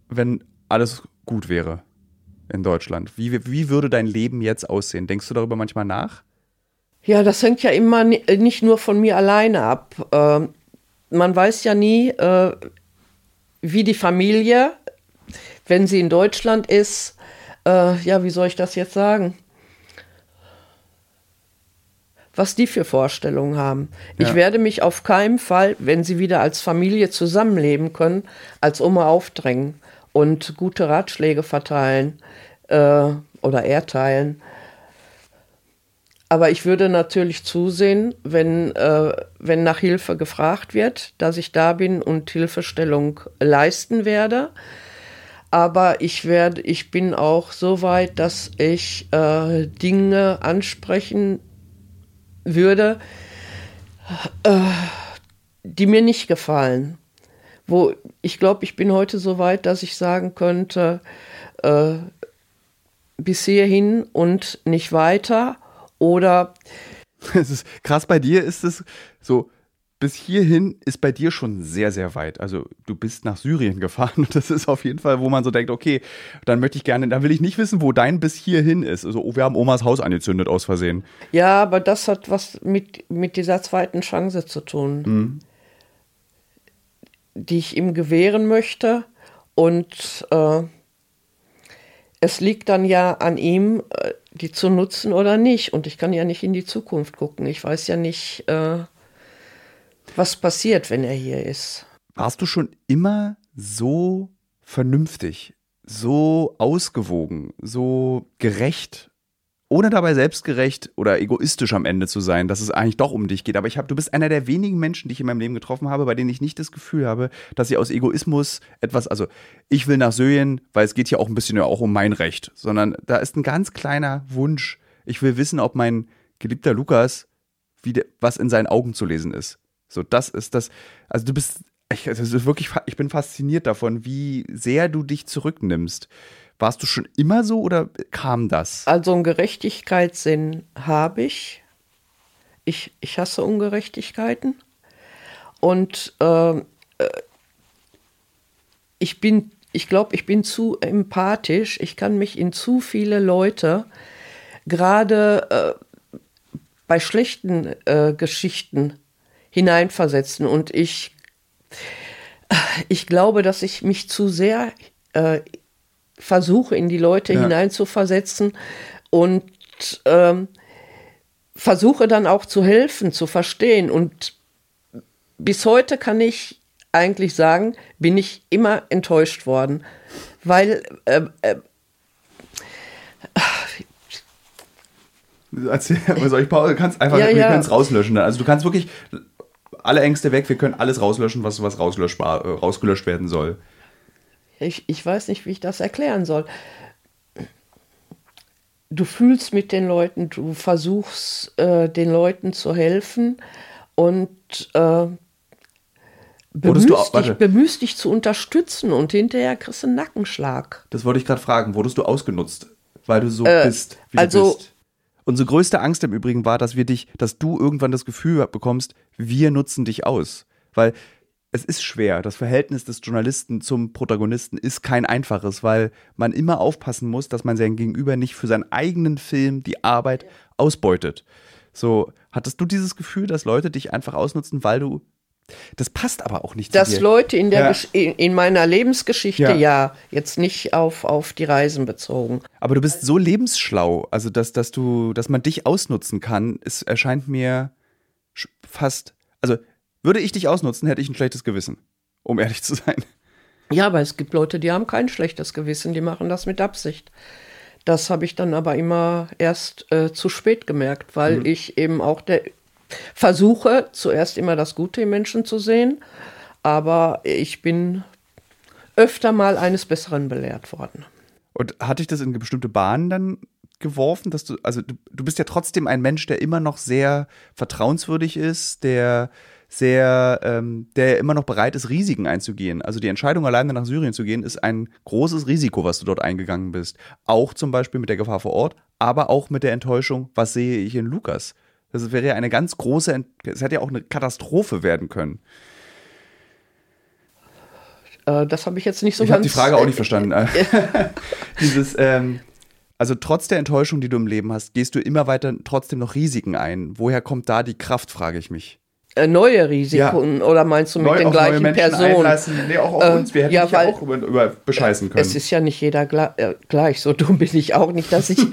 wenn alles gut wäre in Deutschland? Wie, wie würde dein Leben jetzt aussehen? Denkst du darüber manchmal nach? Ja, das hängt ja immer nicht nur von mir alleine ab. Ähm, man weiß ja nie, äh, wie die Familie, wenn sie in Deutschland ist, äh, ja, wie soll ich das jetzt sagen? Was die für Vorstellungen haben. Ja. Ich werde mich auf keinen Fall, wenn sie wieder als Familie zusammenleben können, als Oma aufdrängen und gute Ratschläge verteilen äh, oder erteilen. Aber ich würde natürlich zusehen, wenn, äh, wenn nach Hilfe gefragt wird, dass ich da bin und Hilfestellung leisten werde. Aber ich werde, ich bin auch so weit, dass ich äh, Dinge ansprechen würde, äh, die mir nicht gefallen. Wo ich glaube, ich bin heute so weit, dass ich sagen könnte, äh, bis hierhin und nicht weiter. Oder. Es ist krass, bei dir ist es so, bis hierhin ist bei dir schon sehr, sehr weit. Also du bist nach Syrien gefahren und das ist auf jeden Fall, wo man so denkt, okay, dann möchte ich gerne, dann will ich nicht wissen, wo dein bis hierhin ist. Also oh, wir haben Omas Haus angezündet aus Versehen. Ja, aber das hat was mit, mit dieser zweiten Chance zu tun, mhm. die ich ihm gewähren möchte. Und äh, es liegt dann ja an ihm, äh, die zu nutzen oder nicht. Und ich kann ja nicht in die Zukunft gucken. Ich weiß ja nicht, äh, was passiert, wenn er hier ist. Warst du schon immer so vernünftig, so ausgewogen, so gerecht, ohne dabei selbstgerecht oder egoistisch am Ende zu sein, dass es eigentlich doch um dich geht. Aber ich habe, du bist einer der wenigen Menschen, die ich in meinem Leben getroffen habe, bei denen ich nicht das Gefühl habe, dass sie aus Egoismus etwas, also ich will nach Syrien, weil es geht ja auch ein bisschen ja auch um mein Recht, sondern da ist ein ganz kleiner Wunsch. Ich will wissen, ob mein geliebter Lukas, wie de, was in seinen Augen zu lesen ist. So, das ist das. Also, du bist. Ich, ist wirklich, ich bin fasziniert davon, wie sehr du dich zurücknimmst. Warst du schon immer so oder kam das? Also einen Gerechtigkeitssinn habe ich. Ich, ich hasse Ungerechtigkeiten. Und äh, ich bin, ich glaube, ich bin zu empathisch. Ich kann mich in zu viele Leute, gerade äh, bei schlechten äh, Geschichten, hineinversetzen. Und ich, ich glaube, dass ich mich zu sehr äh, versuche, in die Leute ja. hineinzuversetzen und ähm, versuche dann auch zu helfen, zu verstehen. Und bis heute kann ich eigentlich sagen, bin ich immer enttäuscht worden, weil äh, äh, Erzähl, soll ich, Paul, du kannst einfach, Ja, ja. rauslöschen. Also du kannst wirklich alle Ängste weg, wir können alles rauslöschen, was, was rauslöschbar, äh, rausgelöscht werden soll. Ich, ich weiß nicht, wie ich das erklären soll. Du fühlst mit den Leuten, du versuchst äh, den Leuten zu helfen und äh, bemühst, du dich, bemühst dich zu unterstützen und hinterher kriegst du einen Nackenschlag. Das wollte ich gerade fragen. Wurdest du ausgenutzt, weil du so bist, wie also- du bist? Unsere größte Angst im Übrigen war, dass wir dich, dass du irgendwann das Gefühl bekommst, wir nutzen dich aus. Weil es ist schwer. Das Verhältnis des Journalisten zum Protagonisten ist kein einfaches, weil man immer aufpassen muss, dass man sein Gegenüber nicht für seinen eigenen Film die Arbeit ausbeutet. So, hattest du dieses Gefühl, dass Leute dich einfach ausnutzen, weil du. Das passt aber auch nicht Dass. Leute in, der Ja. In, in meiner Lebensgeschichte, Ja. ja. jetzt nicht auf, auf die Reisen bezogen. Aber du bist so lebensschlau, also dass, dass du, dass man dich ausnutzen kann, es erscheint mir fast, also würde ich dich ausnutzen, hätte ich ein schlechtes Gewissen, um ehrlich zu sein. Ja, aber es gibt Leute, die haben kein schlechtes Gewissen, die machen das mit Absicht. Das habe ich dann aber immer erst äh, zu spät gemerkt, weil Mhm. ich eben auch der versuche, zuerst immer das Gute im Menschen zu sehen, aber ich bin öfter mal eines Besseren belehrt worden. Und hat dich das in bestimmte Bahnen dann geworfen, dass du, also du, du bist ja trotzdem ein Mensch, der immer noch sehr vertrauenswürdig ist, der sehr, ähm, der immer noch bereit ist, Risiken einzugehen. Also die Entscheidung, alleine nach Syrien zu gehen, ist ein großes Risiko, was du dort eingegangen bist. Auch zum Beispiel mit der Gefahr vor Ort, aber auch mit der Enttäuschung, was sehe ich in Lukas? Das wäre ja eine ganz große, Ent es hätte ja auch eine Katastrophe werden können. Äh, das habe ich jetzt nicht so ich habe ganz. die Frage auch nicht verstanden. Dieses, ähm, also trotz der Enttäuschung, die du im Leben hast, gehst du immer weiter trotzdem noch Risiken ein. Woher kommt da die Kraft, frage ich mich. Äh, neue Risiken oder meinst du mit Neu den gleichen Personen? Nee, auch auf Äh, uns. Wir hätten ja, dich ja weil- auch über, über bescheißen können. Es ist ja nicht jeder äh, gleich. So dumm bin ich auch nicht, dass ich.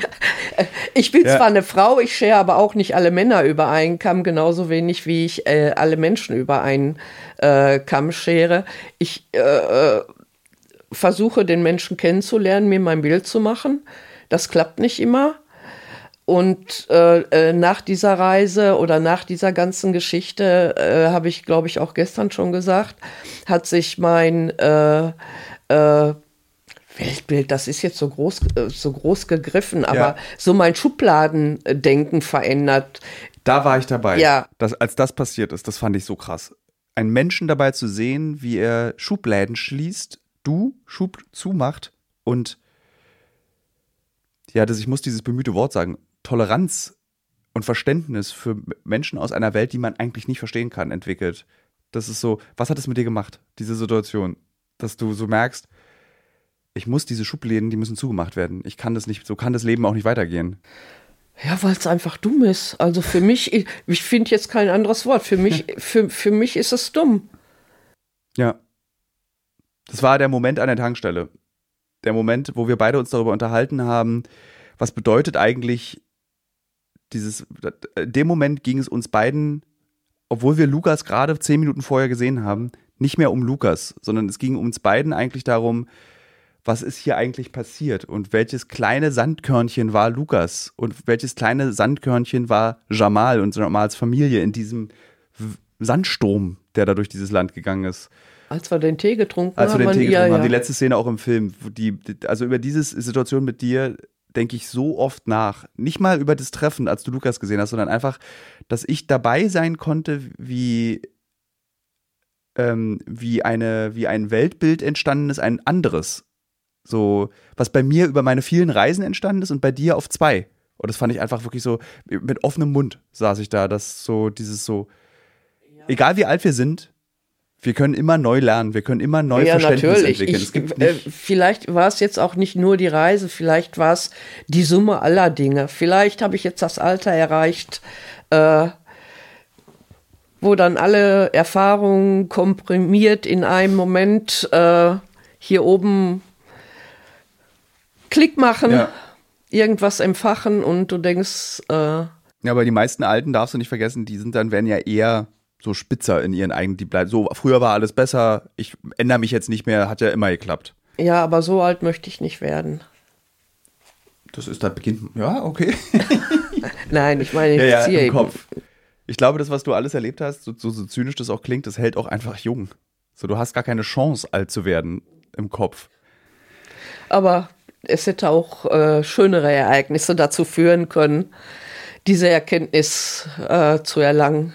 Äh, ich bin Ja. zwar eine Frau, ich schere aber auch nicht alle Männer über einen Kamm, genauso wenig wie ich äh, alle Menschen über einen äh, Kamm schere. Ich versuche, den Menschen kennenzulernen, mir mein Bild zu machen. Das klappt nicht immer. Und äh, äh, nach dieser Reise oder nach dieser ganzen Geschichte, äh, habe ich, glaube ich, auch gestern schon gesagt, hat sich mein äh, äh, Weltbild, das ist jetzt so groß, äh, so groß gegriffen, aber Ja. so mein Schubladendenken verändert. Da war ich dabei. Ja. Das, als das passiert ist, das fand ich so krass. Einen Menschen dabei zu sehen, wie er Schubläden schließt, du Schub zumacht und ja, das, ich muss dieses bemühte Wort sagen, Toleranz und Verständnis für Menschen aus einer Welt, die man eigentlich nicht verstehen kann, entwickelt. Das ist so, was hat es mit dir gemacht, diese Situation? Dass du so merkst, ich muss diese Schubläden, die müssen zugemacht werden. Ich kann das nicht, so kann das Leben auch nicht weitergehen. Ja, weil es einfach dumm ist. Also für mich, ich, ich finde jetzt kein anderes Wort. Für mich, für, für mich ist es dumm. Ja. Das war der Moment an der Tankstelle. Der Moment, wo wir beide uns darüber unterhalten haben, was bedeutet eigentlich dieses. In dem Moment ging es uns beiden, obwohl wir Lukas gerade zehn Minuten vorher gesehen haben, nicht mehr um Lukas, sondern es ging uns beiden eigentlich darum, was ist hier eigentlich passiert und welches kleine Sandkörnchen war Lukas und welches kleine Sandkörnchen war Jamal und Jamals Familie in diesem Sandsturm, der da durch dieses Land gegangen ist. Als wir den Tee getrunken Als wir haben. den Tee ja, getrunken ja. haben, die letzte Szene auch im Film, die- also über diese Situation mit dir denke ich so oft nach. Nicht mal über das Treffen, als du Lukas gesehen hast, sondern einfach, dass ich dabei sein konnte, wie, ähm, wie, eine, wie ein Weltbild entstanden ist, ein anderes. So, was bei mir über meine vielen Reisen entstanden ist und bei dir auf zwei. Und das fand ich einfach wirklich so, mit offenem Mund saß ich da, dass so dieses so, egal wie alt wir sind, wir können immer neu lernen, wir können immer neu ja, Verständnis natürlich. entwickeln. Ich, äh, nicht, vielleicht war es jetzt auch nicht nur die Reise, vielleicht war es die Summe aller Dinge. Vielleicht habe ich jetzt das Alter erreicht, äh, wo dann alle Erfahrungen komprimiert in einem Moment äh, hier oben Klick machen, Ja. irgendwas empfachen und du denkst, äh, ja, aber die meisten Alten darfst du nicht vergessen, die sind dann, werden ja eher so spitzer in ihren eigenen, die bleiben so, früher war alles besser, ich ändere mich jetzt nicht mehr, hat ja immer geklappt. ja, aber so alt möchte ich nicht werden. Das ist, da beginnt, ja, okay. Nein, ich meine, ja, ja, Erzieher im. Kopf. Ich glaube, das, was du alles erlebt hast, so, so, so zynisch das auch klingt, das hält auch einfach jung. So, du hast gar keine Chance, alt zu werden im Kopf. Aber es hätte auch äh, schönere Ereignisse dazu führen können, diese Erkenntnis äh, zu erlangen.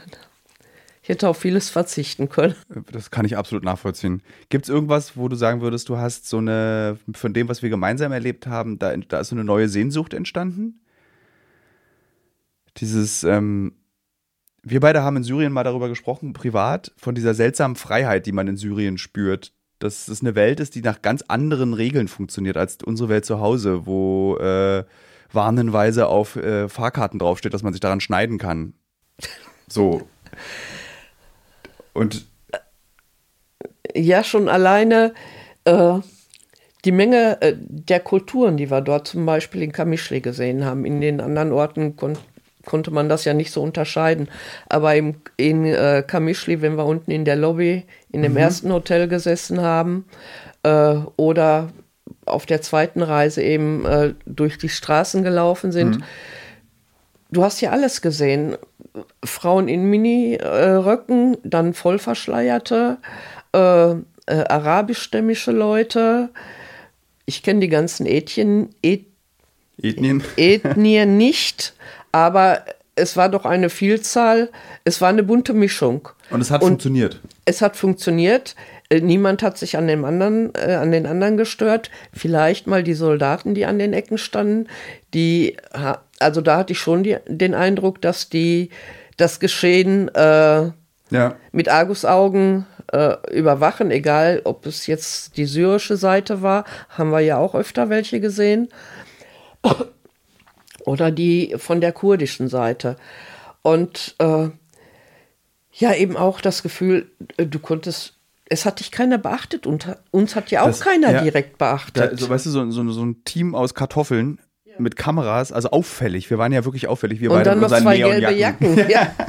Ich hätte auf vieles verzichten können. Das kann ich absolut nachvollziehen. Gibt es irgendwas, wo du sagen würdest, du hast so eine, von dem, was wir gemeinsam erlebt haben, da, da ist so eine neue Sehnsucht entstanden? Dieses, ähm, wir beide haben in Syrien mal darüber gesprochen, privat, von dieser seltsamen Freiheit, die man in Syrien spürt. Dass es eine Welt ist, die nach ganz anderen Regeln funktioniert als unsere Welt zu Hause, wo äh, warnenweise auf äh, Fahrkarten draufsteht, dass man sich daran schneiden kann. So. Und Ja, schon alleine äh, die Menge äh, der Kulturen, die wir dort zum Beispiel in Kamischli gesehen haben. In den anderen Orten kon konnte man das ja nicht so unterscheiden. Aber im, in äh, Kamischli, wenn wir unten in der Lobby in dem ersten Hotel gesessen haben äh, oder auf der zweiten Reise eben äh, durch die Straßen gelaufen sind, du hast ja alles gesehen. Frauen in Mini-Röcken, dann vollverschleierte, äh, äh, arabischstämmige Leute. Ich kenne die ganzen Ethnien, Et Ethnien. Ethnien nicht, aber es war doch eine Vielzahl, es war eine bunte Mischung. Und es hat Und- funktioniert. Es hat funktioniert. Äh, Niemand hat sich an dem anderen, äh, an den anderen gestört. Vielleicht mal die Soldaten, die an den Ecken standen. Die, also da hatte ich schon die, den Eindruck, dass die das Geschehen äh, Ja. mit Argusaugen äh, überwachen, egal ob es jetzt die syrische Seite war, haben wir ja auch öfter welche gesehen, oder die von der kurdischen Seite. Und äh, ja, eben auch das Gefühl, äh, du konntest, es hat dich keiner beachtet und uns hat ja auch Das- keiner ja. direkt Da, beachtet. so, weißt du, so, so, so ein Team aus Kartoffeln mit Kameras, also auffällig. Wir waren ja wirklich auffällig. Wir und beide dann noch zwei gelbe. Jacken. Ja.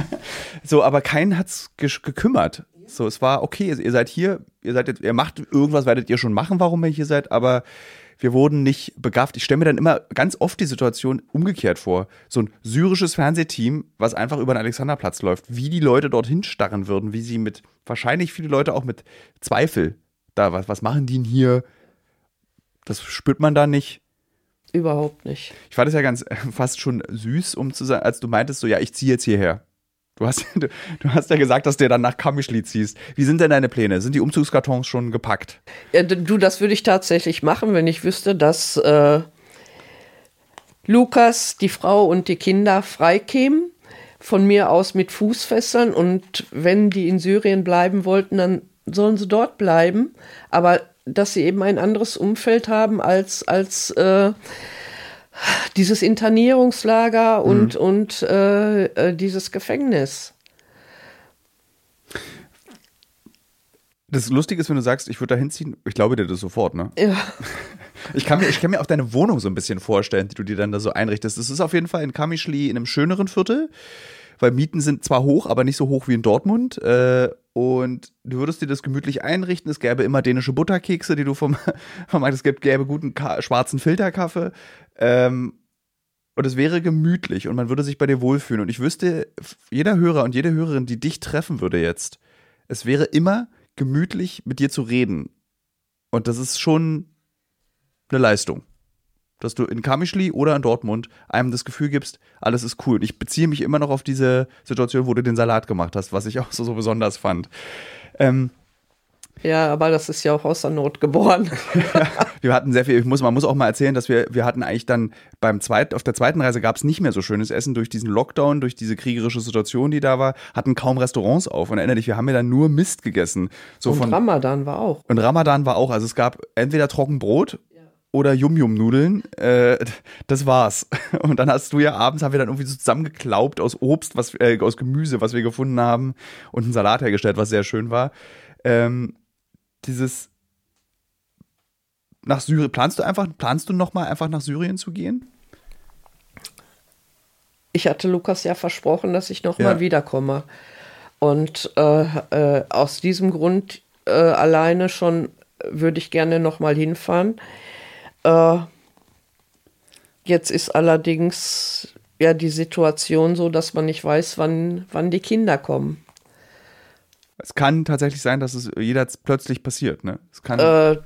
So, aber keinen hat's gesch- gekümmert. So, es war okay, ihr seid hier, ihr seid jetzt, ihr macht irgendwas, werdet ihr schon machen, warum ihr hier seid, aber wir wurden nicht begafft. Ich stelle mir dann immer ganz oft die Situation umgekehrt vor. So ein syrisches Fernsehteam, was einfach über den Alexanderplatz läuft, wie die Leute dorthin starren würden, wie sie mit, wahrscheinlich viele Leute auch mit Zweifel, da, was, was machen die denn hier? Das spürt man da nicht. Überhaupt nicht. Ich fand es ja ganz äh, fast schon süß, um zu sagen, als du meintest, so, ja, ich ziehe jetzt hierher. Du hast, du, du hast ja gesagt, dass du dann nach Kamischli ziehst. Wie sind denn deine Pläne? Sind die Umzugskartons schon gepackt? Ja, du, das würde ich tatsächlich machen, wenn ich wüsste, dass äh, Lukas, die Frau und die Kinder freikämen. Von mir aus mit Fußfesseln. Und wenn die in Syrien bleiben wollten, dann sollen sie dort bleiben. Aber dass sie eben ein anderes Umfeld haben als, als äh, dieses Internierungslager und, und äh, äh, dieses Gefängnis. Das Lustige ist, wenn du sagst, ich würde da hinziehen, ich glaube dir das sofort, ne? Ja. Ich kann, mir, ich kann mir auch deine Wohnung so ein bisschen vorstellen, die du dir dann da so einrichtest. Es ist auf jeden Fall in Kamischli in einem schöneren Viertel, weil Mieten sind zwar hoch, aber nicht so hoch wie in Dortmund. Äh, und du würdest dir das gemütlich einrichten. Es gäbe immer dänische Butterkekse, die du vom, vom es gäbe guten Ka schwarzen Filterkaffee. Ähm, und es wäre gemütlich und man würde sich bei dir wohlfühlen. Und ich wüsste, jeder Hörer und jede Hörerin, die dich treffen würde jetzt, es wäre immer gemütlich mit dir zu reden. Und das ist schon eine Leistung. Dass du in Kamischli oder in Dortmund einem das Gefühl gibst, alles ist cool. Und ich beziehe mich immer noch auf diese Situation, wo du den Salat gemacht hast, was ich auch so, so besonders fand. Ähm, ja, aber das ist ja auch aus der Not geboren. wir hatten sehr viel, ich muss, man muss auch mal erzählen, dass wir, wir hatten eigentlich dann beim zweiten, auf der zweiten Reise gab es nicht mehr so schönes Essen durch diesen Lockdown, durch diese kriegerische Situation, die da war, hatten kaum Restaurants auf. Und erinnere dich, wir haben ja dann nur Mist gegessen. So Und von, Ramadan war auch. Und Ramadan war auch, also es gab entweder Trockenbrot oder Yum-Yum-Nudeln. Äh, das war's. Und dann hast du ja abends, haben wir dann irgendwie so zusammengeklaubt aus Obst, was, äh, aus Gemüse, was wir gefunden haben und einen Salat hergestellt, was sehr schön war. Ähm, dieses nach Syrien, planst du einfach, planst du nochmal einfach nach Syrien zu gehen? Ich hatte Lukas ja versprochen, dass ich noch Ja. mal wiederkomme. Und äh, äh, aus diesem Grund äh, alleine schon würde ich gerne noch mal hinfahren. Äh, jetzt ist allerdings ja die Situation so, dass man nicht weiß, wann, wann die Kinder kommen. Es kann tatsächlich sein, dass es jeder plötzlich passiert. Ne? Es kann, äh,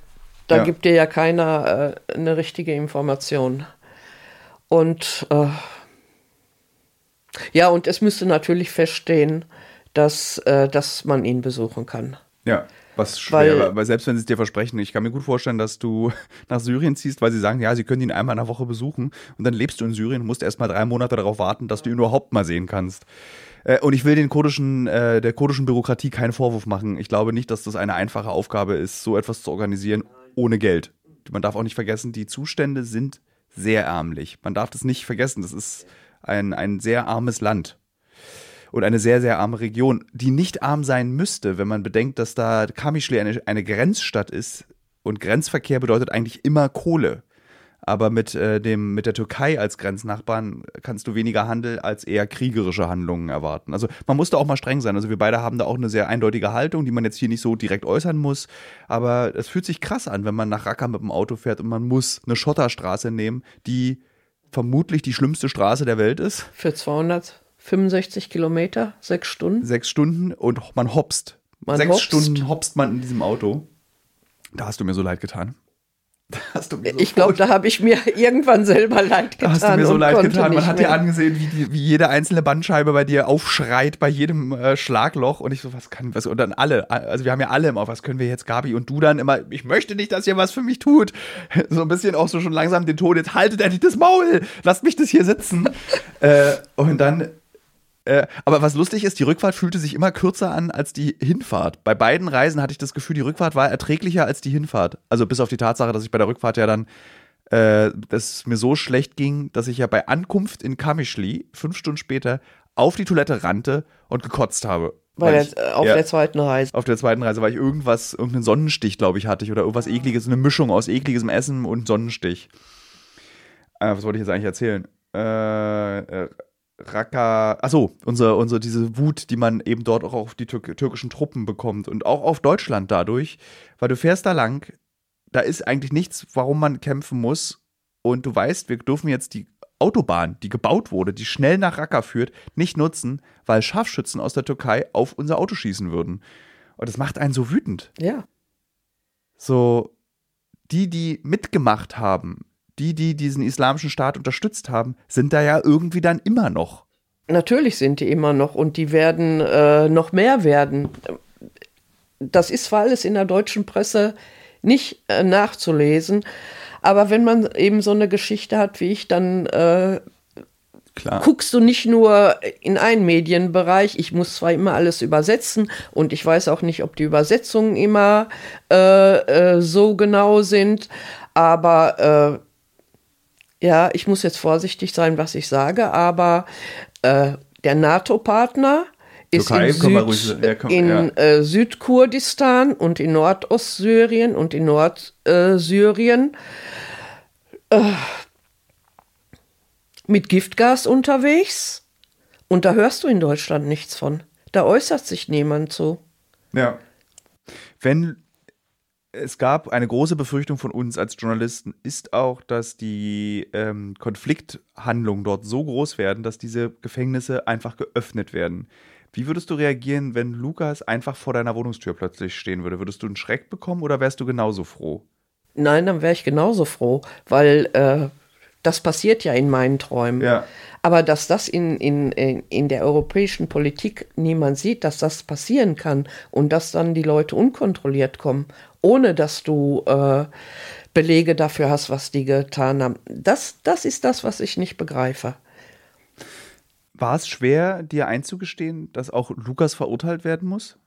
da ja. gibt dir ja keiner äh, eine richtige Information. Und äh, ja, und es müsste natürlich feststehen, dass, äh, dass man ihn besuchen kann. Ja, was schwer, weil, weil selbst wenn sie es dir versprechen, ich kann mir gut vorstellen, dass du nach Syrien ziehst, weil sie sagen, ja, sie können ihn einmal in der Woche besuchen und dann lebst du in Syrien und musst erst mal drei Monate darauf warten, dass du ihn überhaupt mal sehen kannst. Äh, und ich will den kurdischen, äh, der kurdischen Bürokratie keinen Vorwurf machen. Ich glaube nicht, dass das eine einfache Aufgabe ist, so etwas zu organisieren ohne Geld. Man darf auch nicht vergessen, die Zustände sind sehr ärmlich. Man darf das nicht vergessen. Das ist ein, ein sehr armes Land und eine sehr, sehr arme Region, die nicht arm sein müsste, wenn man bedenkt, dass da Kamischli eine, eine Grenzstadt ist und Grenzverkehr bedeutet eigentlich immer Kohle. Aber mit, äh, dem, mit der Türkei als Grenznachbarn kannst du weniger Handel als eher kriegerische Handlungen erwarten. Also man muss da auch mal streng sein. Also wir beide haben da auch eine sehr eindeutige Haltung, die man jetzt hier nicht so direkt äußern muss. Aber es fühlt sich krass an, wenn man nach Raqqa mit dem Auto fährt und man muss eine Schotterstraße nehmen, die vermutlich die schlimmste Straße der Welt ist. Für 265 Kilometer, sechs Stunden. Sechs Stunden und man hopst. Man sechs hopst. Stunden hopst man in diesem Auto. Da hast du mir so leid getan. So ich glaube, da habe ich mir irgendwann selber leid getan. Da hast du mir so leid getan. Man hat dir angesehen, wie, die, wie jede einzelne Bandscheibe bei dir aufschreit bei jedem äh, Schlagloch. Und ich so, was kann, was, und dann alle, also wir haben ja alle immer, was können wir jetzt, Gabi? Und du dann immer, ich möchte nicht, dass ihr was für mich tut. So ein bisschen auch so schon langsam den Ton, jetzt haltet endlich das Maul, lasst mich das hier sitzen. äh, und dann äh, aber was lustig ist, die Rückfahrt fühlte sich immer kürzer an als die Hinfahrt. Bei beiden Reisen hatte ich das Gefühl, die Rückfahrt war erträglicher als die Hinfahrt. Also bis auf die Tatsache, dass ich bei der Rückfahrt ja dann, äh, dass es mir so schlecht ging, dass ich ja bei Ankunft in Kamischli fünf Stunden später auf die Toilette rannte und gekotzt habe. Bei ich, der, auf ja, der zweiten Reise. Auf der zweiten Reise, weil ich irgendwas, irgendeinen Sonnenstich, glaube ich, hatte ich oder irgendwas ekliges, eine Mischung aus ekligem Essen und Sonnenstich. Äh, was wollte ich jetzt eigentlich erzählen? Äh, äh Raqqa, achso, unsere, unsere, diese Wut, die man eben dort auch auf die Tür türkischen Truppen bekommt und auch auf Deutschland dadurch, weil du fährst da lang, da ist eigentlich nichts, warum man kämpfen muss und du weißt, wir dürfen jetzt die Autobahn, die gebaut wurde, die schnell nach Raqqa führt, nicht nutzen, weil Scharfschützen aus der Türkei auf unser Auto schießen würden. Und das macht einen so wütend. Ja. So, die, die mitgemacht haben, die, die diesen islamischen Staat unterstützt haben, sind da ja irgendwie dann immer noch. Natürlich sind die immer noch und die werden äh, noch mehr werden. Das ist zwar alles in der deutschen Presse nicht äh, nachzulesen, aber wenn man eben so eine Geschichte hat wie ich, dann äh, guckst du nicht nur in einen Medienbereich. Ich muss zwar immer alles übersetzen und ich weiß auch nicht, ob die Übersetzungen immer äh, äh, so genau sind, aber äh, ja, ich muss jetzt vorsichtig sein, was ich sage, aber äh, der NATO-Partner ist Türkei, in, Süd, ruhig, ja, komm, in ja. äh, Südkurdistan und in Nordostsyrien und in Nordsyrien äh, mit Giftgas unterwegs. Und da hörst du in Deutschland nichts von. Da äußert sich niemand zu. Ja. Wenn es gab eine große Befürchtung von uns als Journalisten, ist auch, dass die ähm, Konflikthandlungen dort so groß werden, dass diese Gefängnisse einfach geöffnet werden. Wie würdest du reagieren, wenn Lukas einfach vor deiner Wohnungstür plötzlich stehen würde? Würdest du einen Schreck bekommen oder wärst du genauso froh? Nein, dann wäre ich genauso froh, weil äh, das passiert ja in meinen Träumen. Ja. Aber dass das in, in, in der europäischen Politik niemand sieht, dass das passieren kann und dass dann die Leute unkontrolliert kommen ohne dass du äh, Belege dafür hast, was die getan haben. Das, das ist das, was ich nicht begreife. War es schwer, dir einzugestehen, dass auch Lukas verurteilt werden muss?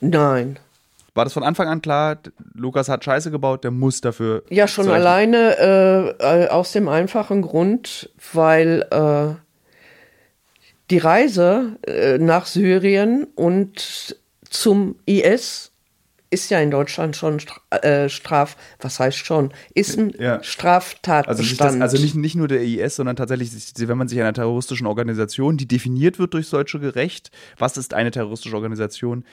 Nein. War das von Anfang an klar, Lukas hat Scheiße gebaut, der muss dafür. Ja, schon alleine äh, äh, aus dem einfachen Grund, weil äh, die Reise äh, nach Syrien und zum IS ist ja in Deutschland schon äh, Straf, was heißt schon, ist ein ja. Straftatbestand. Also, nicht, das, also nicht, nicht nur der IS, sondern tatsächlich, wenn man sich einer terroristischen Organisation, die definiert wird durch solche Gerecht, was ist eine terroristische Organisation,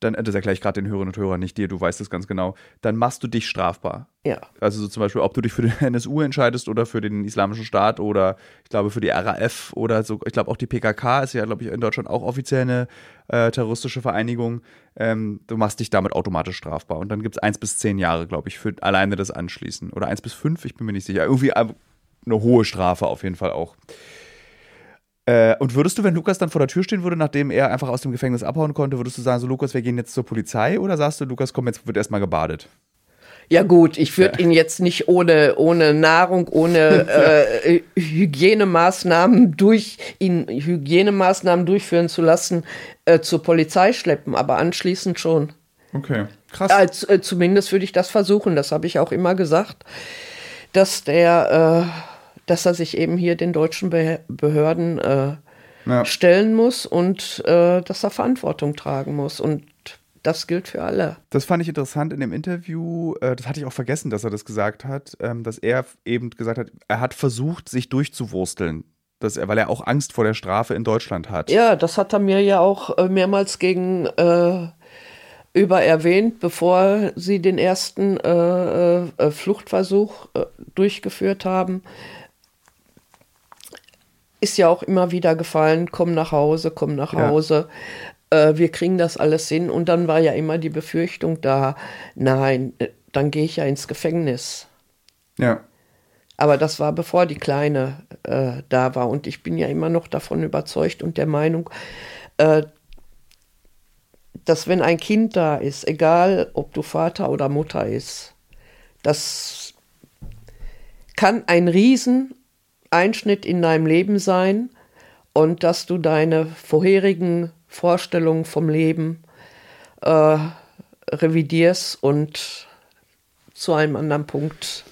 dann, das erkläre ich gerade den Hörerinnen und Hörern nicht dir, du weißt es ganz genau, dann machst du dich strafbar. Ja. Also so zum Beispiel, ob du dich für den NSU entscheidest oder für den Islamischen Staat oder ich glaube für die RAF oder so, ich glaube auch die PKK ist ja, glaube ich, in Deutschland auch offiziell eine äh, terroristische Vereinigung. Ähm, du machst dich damit automatisch strafbar. Und dann gibt es eins bis zehn Jahre, glaube ich, für alleine das Anschließen. Oder eins bis fünf, ich bin mir nicht sicher. Irgendwie eine hohe Strafe auf jeden Fall auch. Äh, und würdest du, wenn Lukas dann vor der Tür stehen würde, nachdem er einfach aus dem Gefängnis abhauen konnte, würdest du sagen, so Lukas, wir gehen jetzt zur Polizei oder sagst du, Lukas, komm, jetzt wird erstmal gebadet? Ja gut, ich würde ja. ihn jetzt nicht ohne, ohne Nahrung, ohne äh, Hygienemaßnahmen durch ihn Hygienemaßnahmen durchführen zu lassen, äh, zur Polizei schleppen, aber anschließend schon. Okay, krass. Als, äh, zumindest würde ich das versuchen, das habe ich auch immer gesagt, dass der äh, dass er sich eben hier den deutschen Behörden äh, ja. stellen muss und äh, dass er Verantwortung tragen muss. Und das gilt für alle. Das fand ich interessant in dem Interview. Äh, das hatte ich auch vergessen, dass er das gesagt hat, ähm, dass er eben gesagt hat, er hat versucht, sich durchzuwursteln. Dass er, weil er auch Angst vor der Strafe in Deutschland hat. Ja, das hat er mir ja auch äh, mehrmals gegen äh, über erwähnt, bevor sie den ersten äh, äh, Fluchtversuch äh, durchgeführt haben ist ja auch immer wieder gefallen, komm nach Hause, komm nach Hause. Ja. Äh, wir kriegen das alles hin. Und dann war ja immer die Befürchtung da, nein, äh, dann gehe ich ja ins Gefängnis. Ja. Aber das war bevor die Kleine äh, da war. Und ich bin ja immer noch davon überzeugt und der Meinung, äh, dass wenn ein Kind da ist, egal ob du Vater oder Mutter ist, das kann ein Riesen Einschnitt in deinem Leben sein und dass du deine vorherigen Vorstellungen vom Leben äh, revidierst und zu einem anderen Punkt.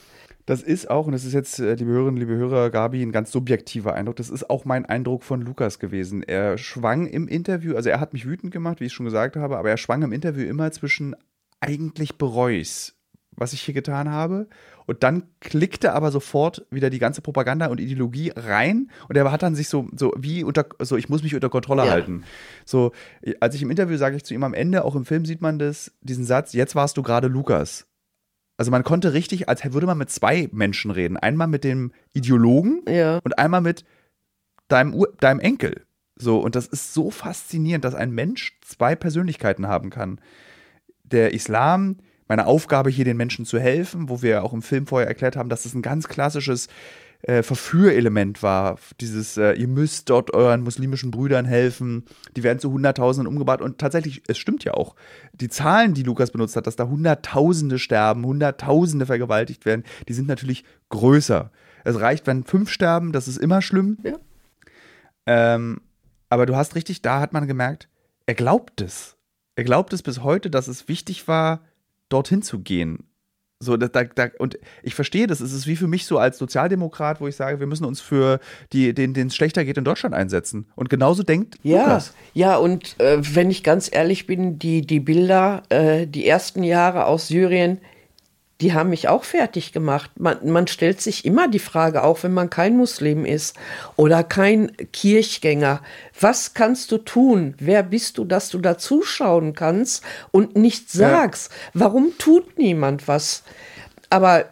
Das ist auch, und das ist jetzt, äh, liebe Hörerinnen, liebe Hörer, Gabi, ein ganz subjektiver Eindruck. Das ist auch mein Eindruck von Lukas gewesen. Er schwang im Interview, also er hat mich wütend gemacht, wie ich schon gesagt habe, aber er schwang im Interview immer zwischen eigentlich bereue ich's, was ich hier getan habe, und dann klickte aber sofort wieder die ganze Propaganda und Ideologie rein und er hat dann sich so, so wie unter, so ich muss mich unter Kontrolle ja. halten. So, als ich im Interview sage ich zu ihm am Ende, auch im Film sieht man das, diesen Satz, jetzt warst du gerade Lukas. Also man konnte richtig, als würde man mit zwei Menschen reden. Einmal mit dem Ideologen ja. und einmal mit deinem, Ur deinem Enkel. So, und das ist so faszinierend, dass ein Mensch zwei Persönlichkeiten haben kann. Der Islam, meine Aufgabe, hier den Menschen zu helfen, wo wir auch im Film vorher erklärt haben, dass das ein ganz klassisches äh, Verführelement war. Dieses, äh, ihr müsst dort euren muslimischen Brüdern helfen, die werden zu Hunderttausenden umgebracht. Und tatsächlich, es stimmt ja auch. Die Zahlen, die Lukas benutzt hat, dass da Hunderttausende sterben, Hunderttausende vergewaltigt werden, die sind natürlich größer. Es reicht, wenn fünf sterben, das ist immer schlimm. Ja. Ähm, aber du hast richtig, da hat man gemerkt, er glaubt es. Er glaubt es bis heute, dass es wichtig war, dorthin zu gehen. So, da, da, und ich verstehe das. Es ist wie für mich so als Sozialdemokrat, wo ich sage, wir müssen uns für die, den, den es schlechter geht in Deutschland einsetzen. Und genauso denkt ja, Lukas. Ja, und äh, wenn ich ganz ehrlich bin, die, die Bilder, äh, die ersten Jahre aus Syrien, die haben mich auch fertig gemacht. Man, man stellt sich immer die Frage, auch wenn man kein Muslim ist oder kein Kirchgänger, was kannst du tun? Wer bist du, dass du da zuschauen kannst und nichts sagst? Ja. Warum tut niemand was? Aber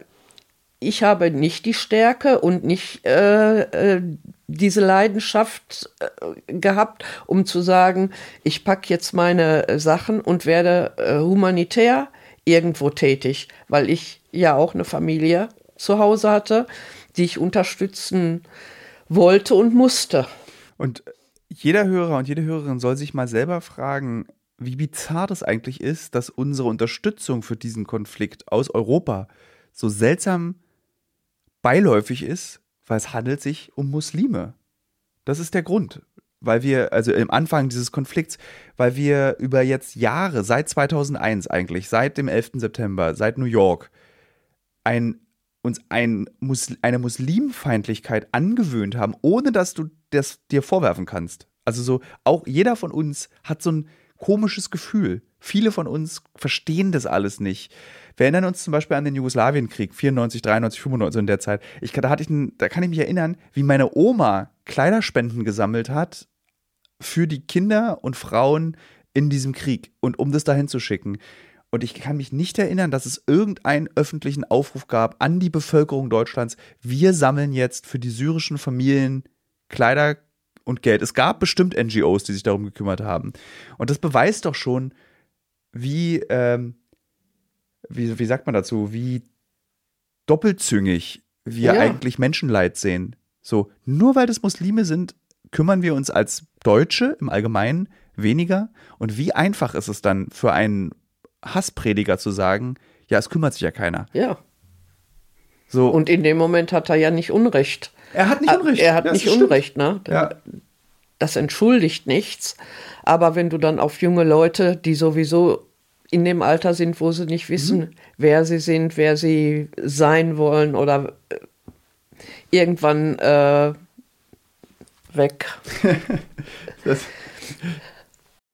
ich habe nicht die Stärke und nicht äh, äh, diese Leidenschaft äh, gehabt, um zu sagen, ich packe jetzt meine Sachen und werde äh, humanitär irgendwo tätig, weil ich ja auch eine Familie zu Hause hatte, die ich unterstützen wollte und musste. Und jeder Hörer und jede Hörerin soll sich mal selber fragen, wie bizarr das eigentlich ist, dass unsere Unterstützung für diesen Konflikt aus Europa so seltsam beiläufig ist, weil es handelt sich um Muslime. Das ist der Grund weil wir, also im Anfang dieses Konflikts, weil wir über jetzt Jahre, seit 2001 eigentlich, seit dem 11. September, seit New York, ein, uns ein eine Muslimfeindlichkeit angewöhnt haben, ohne dass du das dir vorwerfen kannst. Also so, auch jeder von uns hat so ein komisches Gefühl. Viele von uns verstehen das alles nicht. Wir erinnern uns zum Beispiel an den Jugoslawienkrieg, 94, 93, 95 in der Zeit. Ich, da, hatte ich, da kann ich mich erinnern, wie meine Oma Kleiderspenden gesammelt hat für die Kinder und Frauen in diesem Krieg und um das dahin zu schicken. Und ich kann mich nicht erinnern, dass es irgendeinen öffentlichen Aufruf gab an die Bevölkerung Deutschlands. Wir sammeln jetzt für die syrischen Familien Kleider und Geld. Es gab bestimmt NGOs, die sich darum gekümmert haben. Und das beweist doch schon, wie, ähm, wie, wie sagt man dazu, wie doppelzüngig wir ja. eigentlich Menschenleid sehen. So, nur weil das Muslime sind, kümmern wir uns als Deutsche im Allgemeinen weniger. Und wie einfach ist es dann für einen Hassprediger zu sagen, ja, es kümmert sich ja keiner. Ja. So. Und in dem Moment hat er ja nicht Unrecht. Er hat nicht Unrecht. Er hat ja, nicht Unrecht, ne? Ja. Das entschuldigt nichts. Aber wenn du dann auf junge Leute, die sowieso in dem Alter sind, wo sie nicht wissen, mhm. wer sie sind, wer sie sein wollen oder äh, irgendwann äh, weg.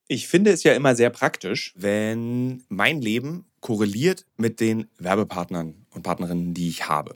ich finde es ja immer sehr praktisch, wenn mein Leben korreliert mit den Werbepartnern und Partnerinnen, die ich habe.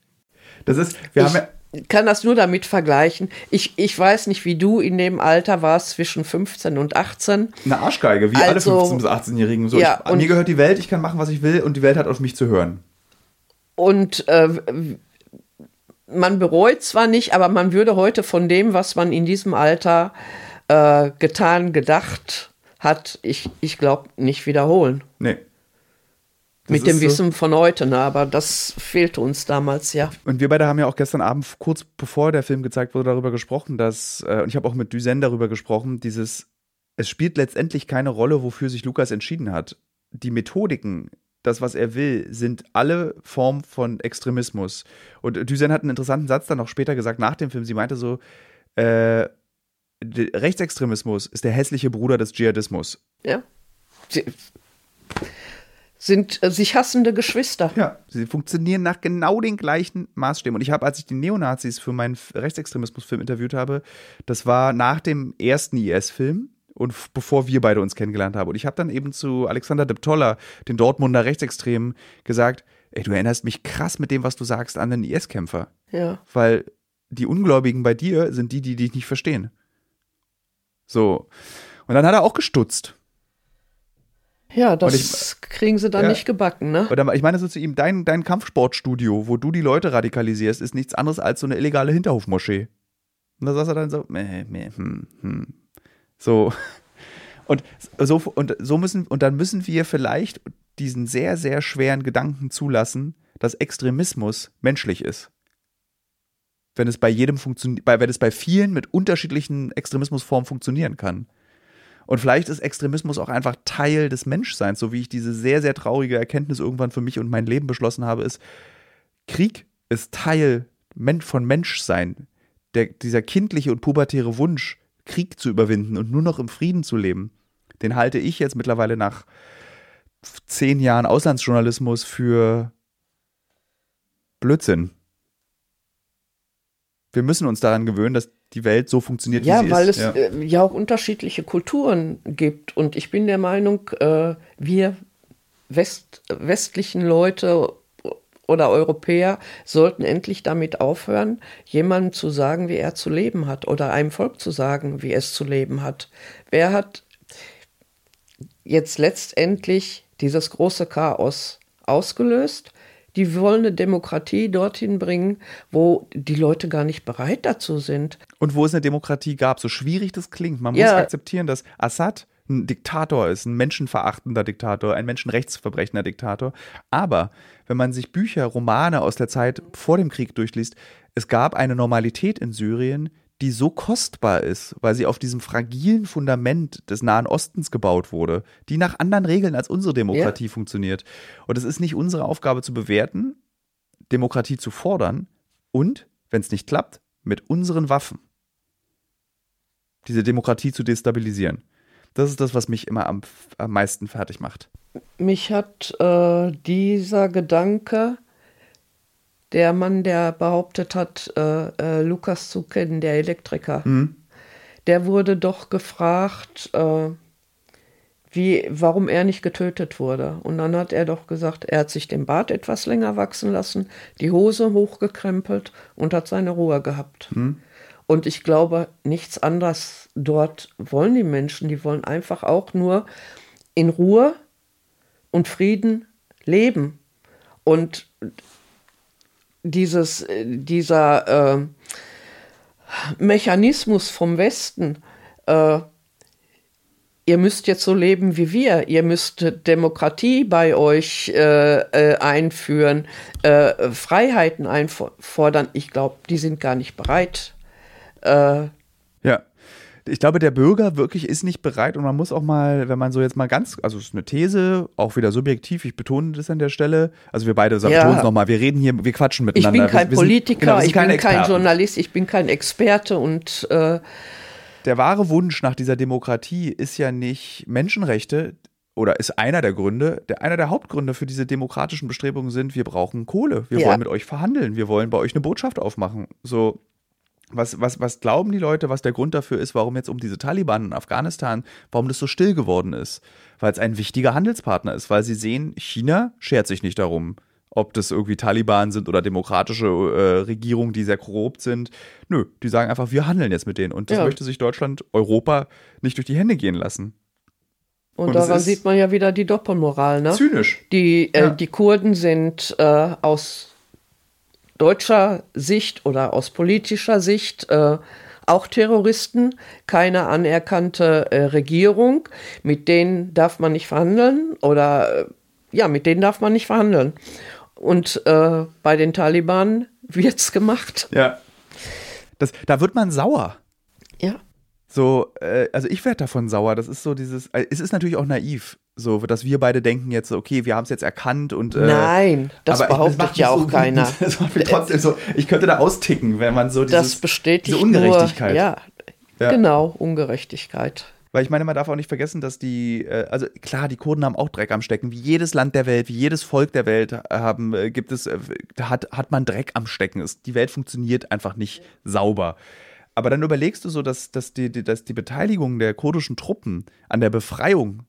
Das ist, wir ich, haben ja kann das nur damit vergleichen. Ich, ich weiß nicht, wie du in dem Alter warst, zwischen 15 und 18. Eine Arschgeige, wie also, alle 15- bis 18-Jährigen. So, ja, ich, mir gehört die Welt, ich kann machen, was ich will und die Welt hat auf mich zu hören. Und äh, man bereut zwar nicht, aber man würde heute von dem, was man in diesem Alter äh, getan, gedacht hat, ich, ich glaube, nicht wiederholen. Nee. Mit dem Wissen von heute, ne? aber das fehlte uns damals, ja. Und wir beide haben ja auch gestern Abend, kurz bevor der Film gezeigt wurde, darüber gesprochen, dass, äh, und ich habe auch mit Duzen darüber gesprochen, dieses, es spielt letztendlich keine Rolle, wofür sich Lukas entschieden hat. Die Methodiken, das, was er will, sind alle Formen von Extremismus. Und Duzen hat einen interessanten Satz dann auch später gesagt, nach dem Film. Sie meinte so, äh, Rechtsextremismus ist der hässliche Bruder des Dschihadismus. Ja. Sind äh, sich hassende Geschwister. Ja, sie funktionieren nach genau den gleichen Maßstäben. Und ich habe, als ich die Neonazis für meinen Rechtsextremismusfilm interviewt habe, das war nach dem ersten IS-Film und bevor wir beide uns kennengelernt haben. Und ich habe dann eben zu Alexander Deptolla, den Dortmunder Rechtsextremen, gesagt, ey, du erinnerst mich krass mit dem, was du sagst, an den IS-Kämpfer. Ja. Weil die Ungläubigen bei dir sind die, die dich nicht verstehen. So. Und dann hat er auch gestutzt. Ja, das ich- kriegen sie dann Ja. nicht gebacken, ne? Oder ich meine so zu ihm, dein, dein Kampfsportstudio, wo du die Leute radikalisierst, ist nichts anderes als so eine illegale Hinterhofmoschee. Und da saß er dann so, meh, meh, hm, hm. so. Und so, und so müssen, und dann müssen wir vielleicht diesen sehr, sehr schweren Gedanken zulassen, dass Extremismus menschlich ist. Wenn es bei jedem funktioniert, wenn es bei vielen mit unterschiedlichen Extremismusformen funktionieren kann. Und vielleicht ist Extremismus auch einfach Teil des Menschseins, so wie ich diese sehr, sehr traurige Erkenntnis irgendwann für mich und mein Leben beschlossen habe, ist, Krieg ist Teil von Menschsein. Der, dieser kindliche und pubertäre Wunsch, Krieg zu überwinden und nur noch im Frieden zu leben, den halte ich jetzt mittlerweile nach zehn Jahren Auslandsjournalismus für Blödsinn. Wir müssen uns daran gewöhnen, dass die Welt so funktioniert, Ja, wie sie weil ist. es äh, ja auch unterschiedliche Kulturen gibt. Und ich bin der Meinung, äh, wir West, westlichen Leute oder Europäer sollten endlich damit aufhören, jemandem zu sagen, wie er zu leben hat oder einem Volk zu sagen, wie es zu leben hat. Wer hat jetzt letztendlich dieses große Chaos ausgelöst? Die wollen eine Demokratie dorthin bringen, wo die Leute gar nicht bereit dazu sind. Und wo es eine Demokratie gab, so schwierig das klingt, man muss Ja. akzeptieren, dass Assad ein Diktator ist, ein menschenverachtender Diktator, ein menschenrechtsverbrechender Diktator. Aber wenn man sich Bücher, Romane aus der Zeit vor dem Krieg durchliest, es gab eine Normalität in Syrien, die so kostbar ist, weil sie auf diesem fragilen Fundament des Nahen Ostens gebaut wurde, die nach anderen Regeln als unsere Demokratie funktioniert. Und es ist nicht unsere Aufgabe zu bewerten, Demokratie zu fordern und, wenn es nicht klappt, mit unseren Waffen diese Demokratie zu destabilisieren. Das ist das, was mich immer am, am meisten fertig macht. Mich hat äh, dieser Gedanke, der Mann, der behauptet hat, äh, äh, Lukas zu kennen, der Elektriker, der wurde doch gefragt, äh, wie, warum er nicht getötet wurde. Und dann hat er doch gesagt, er hat sich den Bart etwas länger wachsen lassen, die Hose hochgekrempelt und hat seine Ruhe gehabt. Und ich glaube, nichts anderes dort wollen die Menschen. Die wollen einfach auch nur in Ruhe und Frieden leben. Und dieses, äh, dieser äh, Mechanismus vom Westen, äh, ihr müsst jetzt so leben wie wir, ihr müsst Demokratie bei euch äh, äh, einführen, äh, Freiheiten einfordern. Ich glaube, die sind gar nicht bereit. Ich glaube, der Bürger wirklich ist nicht bereit und man muss auch mal, wenn man so jetzt mal ganz, also es ist eine These, auch wieder subjektiv, ich betone das an der Stelle. Also wir beide sagen, Ja. betonen es nochmal, wir reden hier, wir quatschen ich miteinander. bin kein wir, wir sind- Politiker, genau, wir sind ich bin keine kein Experten. Journalist, ich bin kein Experte und äh, Der wahre Wunsch nach dieser Demokratie ist ja nicht Menschenrechte oder ist einer der Gründe, der, einer der Hauptgründe für diese demokratischen Bestrebungen sind, wir brauchen Kohle, wir Ja. wollen mit euch verhandeln, wir wollen bei euch eine Botschaft aufmachen. So, was, was, was glauben die Leute, was der Grund dafür ist, warum jetzt um diese Taliban in Afghanistan, warum das so still geworden ist? Weil es ein wichtiger Handelspartner ist, weil sie sehen, China schert sich nicht darum, ob das irgendwie Taliban sind oder demokratische äh, Regierungen, die sehr korrupt sind. Nö, die sagen einfach, wir handeln jetzt mit denen. Und das Ja. möchte sich Deutschland, Europa nicht durch die Hände gehen lassen. und, Und daran sieht man ja wieder die Doppelmoral. Ne? Zynisch. Die, Ja. äh, die Kurden sind äh, aus deutscher Sicht oder aus politischer Sicht äh, auch Terroristen, keine anerkannte äh, Regierung, mit denen darf man nicht verhandeln oder äh, ja, mit denen darf man nicht verhandeln. Und äh, bei den Taliban wird's gemacht. Ja. Das, da wird man sauer. So, äh, also ich werde davon sauer. Das ist so dieses, äh, es ist natürlich auch naiv, so, dass wir beide denken jetzt, okay, wir haben es jetzt erkannt und. Äh, Nein, das behauptet macht ja auch so keiner. trotzdem so, ich könnte da austicken, wenn man so dieses, Das bestätigt diese Ungerechtigkeit. Nur, ja, Ja. genau, Ungerechtigkeit. Weil ich meine, man darf auch nicht vergessen, dass die, äh, also klar, die Kurden haben auch Dreck am Stecken. Wie jedes Land der Welt, wie jedes Volk der Welt äh, haben, äh, gibt es, hat, hat man Dreck am Stecken. Die Welt funktioniert einfach nicht sauber. Aber dann überlegst du so, dass, dass, die, dass die Beteiligung der kurdischen Truppen an der Befreiung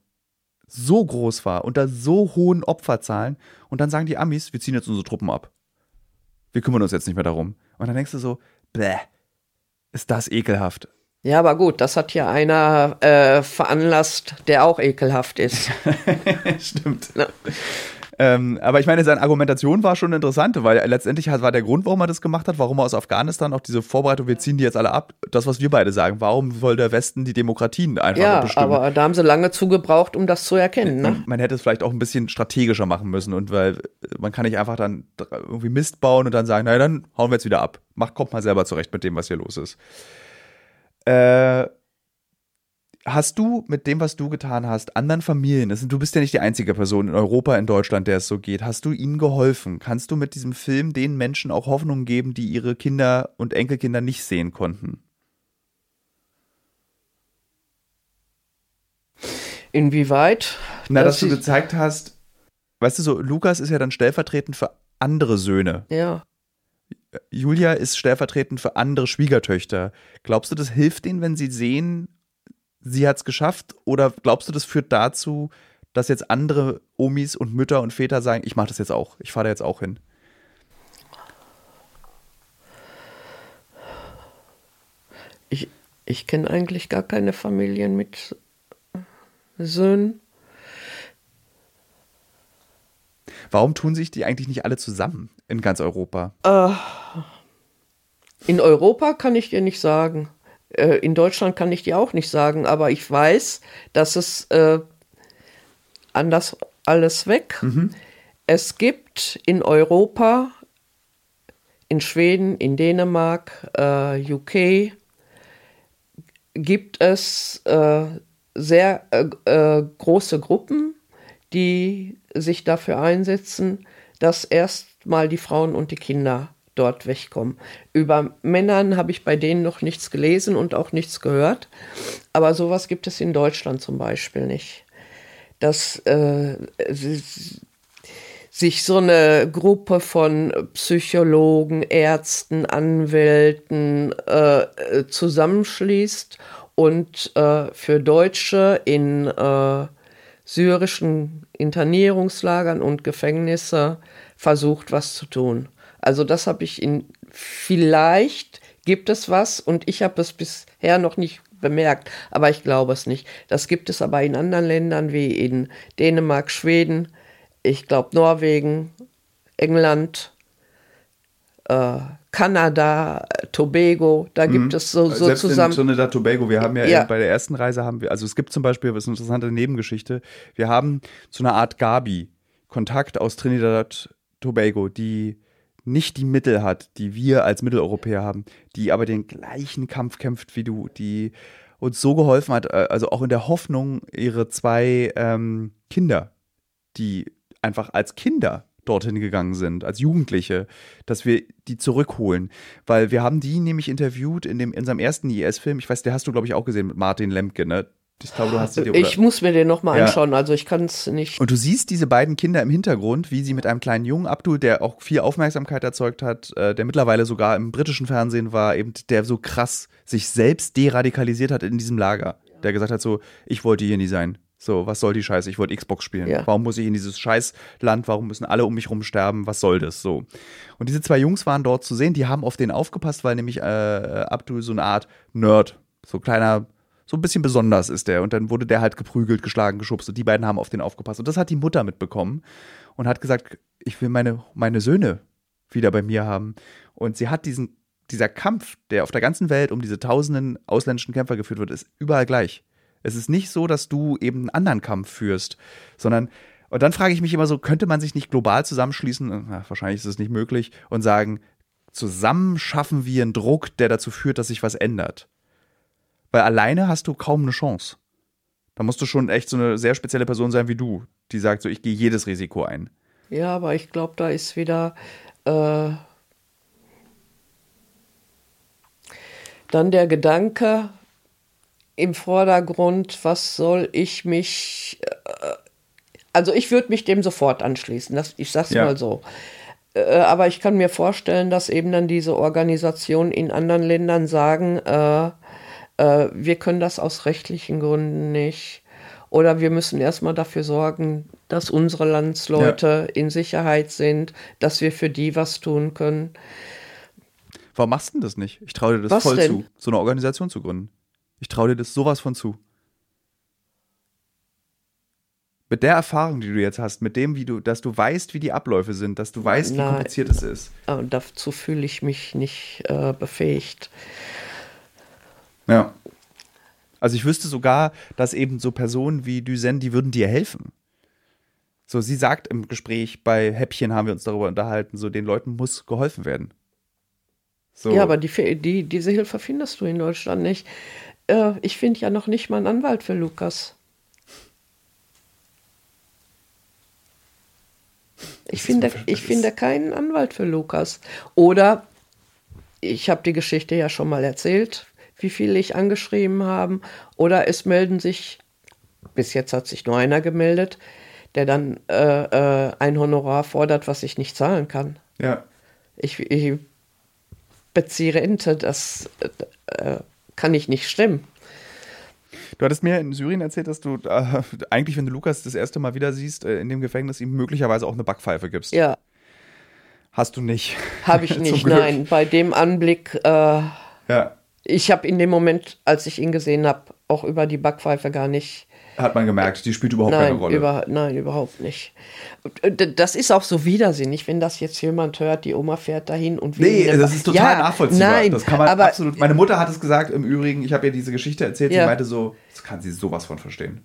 so groß war, unter so hohen Opferzahlen. Und dann sagen die Amis, wir ziehen jetzt unsere Truppen ab. Wir kümmern uns jetzt nicht mehr darum. Und dann denkst du so, bäh, ist das ekelhaft. Ja, aber gut, das hat ja einer äh, veranlasst, der auch ekelhaft ist. Stimmt. Ja. Ähm, aber ich meine, seine Argumentation war schon interessant, weil letztendlich war der Grund, warum er das gemacht hat, warum er aus Afghanistan auch diese Vorbereitung, wir ziehen die jetzt alle ab, das, was wir beide sagen. Warum soll der Westen die Demokratien einfach ja, bestimmen? Ja, aber da haben sie lange zugebraucht, um das zu erkennen. Ne? Man hätte es vielleicht auch ein bisschen strategischer machen müssen und weil man kann nicht einfach dann irgendwie Mist bauen und dann sagen, naja, dann hauen wir jetzt wieder ab. Macht, kommt mal selber zurecht mit dem, was hier los ist. Äh, hast du mit dem, was du getan hast, anderen Familien, du bist ja nicht die einzige Person in Europa, in Deutschland, der es so geht, hast du ihnen geholfen? Kannst du mit diesem Film den Menschen auch Hoffnung geben, die ihre Kinder und Enkelkinder nicht sehen konnten? Inwieweit? Na, dass, dass du gezeigt hast, weißt du so, Lukas ist ja dann stellvertretend für andere Söhne. Ja. Julia ist stellvertretend für andere Schwiegertöchter. Glaubst du, das hilft denen, wenn sie sehen, sie hat es geschafft? Oder glaubst du, das führt dazu, dass jetzt andere Omis und Mütter und Väter sagen, ich mache das jetzt auch, ich fahre da jetzt auch hin? Ich, ich kenne eigentlich gar keine Familien mit Söhnen. Warum tun sich die eigentlich nicht alle zusammen in ganz Europa? Äh, in Europa kann ich dir nicht sagen. Äh, in Deutschland kann ich dir auch nicht sagen, aber ich weiß, dass es äh, anders alles weg. Mhm. Es gibt in Europa, in Schweden, in Dänemark, äh, UK, gibt es äh, sehr äh, äh, große Gruppen, die sich dafür einsetzen, dass erstmal die Frauen und die Kinder dort wegkommen. Über Männern habe ich bei denen noch nichts gelesen und auch nichts gehört. Aber sowas gibt es in Deutschland zum Beispiel nicht. Dass äh, sich so eine Gruppe von Psychologen, Ärzten, Anwälten äh, zusammenschließt und äh, für Deutsche in äh, syrischen Internierungslagern und Gefängnisse versucht, was zu tun. Also das habe ich in, vielleicht gibt es was und ich habe es bisher noch nicht bemerkt, aber ich glaube es nicht. Das gibt es aber in anderen Ländern wie in Dänemark, Schweden, ich glaube Norwegen, England, äh, Kanada, Tobago, da gibt mhm. es so, so Selbst zusammen. In Trinidad Tobago, wir haben ja, ja, bei der ersten Reise haben wir, also es gibt zum Beispiel, das ist eine interessante Nebengeschichte, wir haben zu einer Art Gabi Kontakt aus Trinidad Tobago, die nicht die Mittel hat, die wir als Mitteleuropäer haben, die aber den gleichen Kampf kämpft wie du, die uns so geholfen hat, äh, also auch in der Hoffnung, ihre zwei ähm, Kinder, die einfach als Kinder dorthin gegangen sind, als Jugendliche, dass wir die zurückholen. Weil wir haben die nämlich interviewt in, dem, in unserem ersten IS-Film, ich weiß, der hast du, glaube ich, auch gesehen mit Martin Lemke, ne? Ich glaube, du hast sie dir, Ich muss mir den nochmal ja. anschauen, also ich kann es nicht. Und du siehst diese beiden Kinder im Hintergrund, wie sie mit einem kleinen Jungen, Abdul, der auch viel Aufmerksamkeit erzeugt hat, äh, der mittlerweile sogar im britischen Fernsehen war, eben der so krass sich selbst deradikalisiert hat in diesem Lager. Der gesagt hat so, ich wollte hier nie sein. So, was soll die Scheiße? Ich wollte Xbox spielen. Ja. Warum muss ich in dieses Scheißland? Warum müssen alle um mich rum sterben? Was soll das? So. Und diese zwei Jungs waren dort zu sehen, die haben auf den aufgepasst, weil nämlich äh, Abdul so eine Art Nerd, so kleiner so ein bisschen besonders ist der. Und dann wurde der halt geprügelt, geschlagen, geschubst und die beiden haben auf den aufgepasst. Und das hat die Mutter mitbekommen und hat gesagt, ich will meine, meine Söhne wieder bei mir haben. Und sie hat diesen, dieser Kampf, der auf der ganzen Welt um diese tausenden ausländischen Kämpfer geführt wird, ist überall gleich. Es ist nicht so, dass du eben einen anderen Kampf führst, sondern und dann frage ich mich immer so, könnte man sich nicht global zusammenschließen? Na, wahrscheinlich ist es nicht möglich und sagen, zusammen schaffen wir einen Druck, der dazu führt, dass sich was ändert. Weil alleine hast du kaum eine Chance. Da musst du schon echt so eine sehr spezielle Person sein wie du, die sagt so, ich gehe jedes Risiko ein. Ja, aber ich glaube, da ist wieder äh, dann der Gedanke im Vordergrund, was soll ich mich, äh, also ich würde mich dem sofort anschließen, das, ich sag's ja. mal so. Äh, aber ich kann mir vorstellen, dass eben dann diese Organisationen in anderen Ländern sagen, äh, wir können das aus rechtlichen Gründen nicht. Oder wir müssen erstmal dafür sorgen, dass unsere Landsleute ja. in Sicherheit sind, dass wir für die was tun können. Warum machst du denn das nicht? Ich traue dir das was voll denn? zu, so eine Organisation zu gründen. Ich traue dir das sowas von zu. Mit der Erfahrung, die du jetzt hast, mit dem, wie du, dass du weißt, wie die Abläufe sind, dass du weißt, wie Nein. kompliziert es ist. Dazu fühle ich mich nicht äh, befähigt. Ja. Also ich wüsste sogar, dass eben so Personen wie Duzen, die würden dir helfen. So, sie sagt im Gespräch, bei Häppchen haben wir uns darüber unterhalten, so den Leuten muss geholfen werden. So. Ja, aber die, die, diese Hilfe findest du in Deutschland nicht. Äh, ich finde ja noch nicht mal einen Anwalt für Lukas. Ich finde, ich finde keinen Anwalt für Lukas. Oder ich habe die Geschichte ja schon mal erzählt, wie viele ich angeschrieben habe. Oder es melden sich, bis jetzt hat sich nur einer gemeldet, der dann äh, äh, ein Honorar fordert, was ich nicht zahlen kann. Ja. Ich, ich beziehe Rente, das äh, kann ich nicht stimmen. Du hattest mir in Syrien erzählt, dass du äh, eigentlich, wenn du Lukas das erste Mal wieder siehst, äh, in dem Gefängnis ihm möglicherweise auch eine Backpfeife gibst. Ja. Hast du nicht. Habe ich nicht, nein. Bei dem Anblick, äh, ja. Ich habe in dem Moment, als ich ihn gesehen habe, auch über die Backpfeife gar nicht hat man gemerkt, die spielt überhaupt nein, keine Rolle. Über, nein, überhaupt nicht. Das ist auch so widersinnig, wenn das jetzt jemand hört, die Oma fährt dahin und will. Nee, das ist total ja, nachvollziehbar. Nein, das kann man aber, absolut. Meine Mutter hat es gesagt im Übrigen, ich habe ihr diese Geschichte erzählt, ja. sie meinte so, das kann sie sowas von verstehen.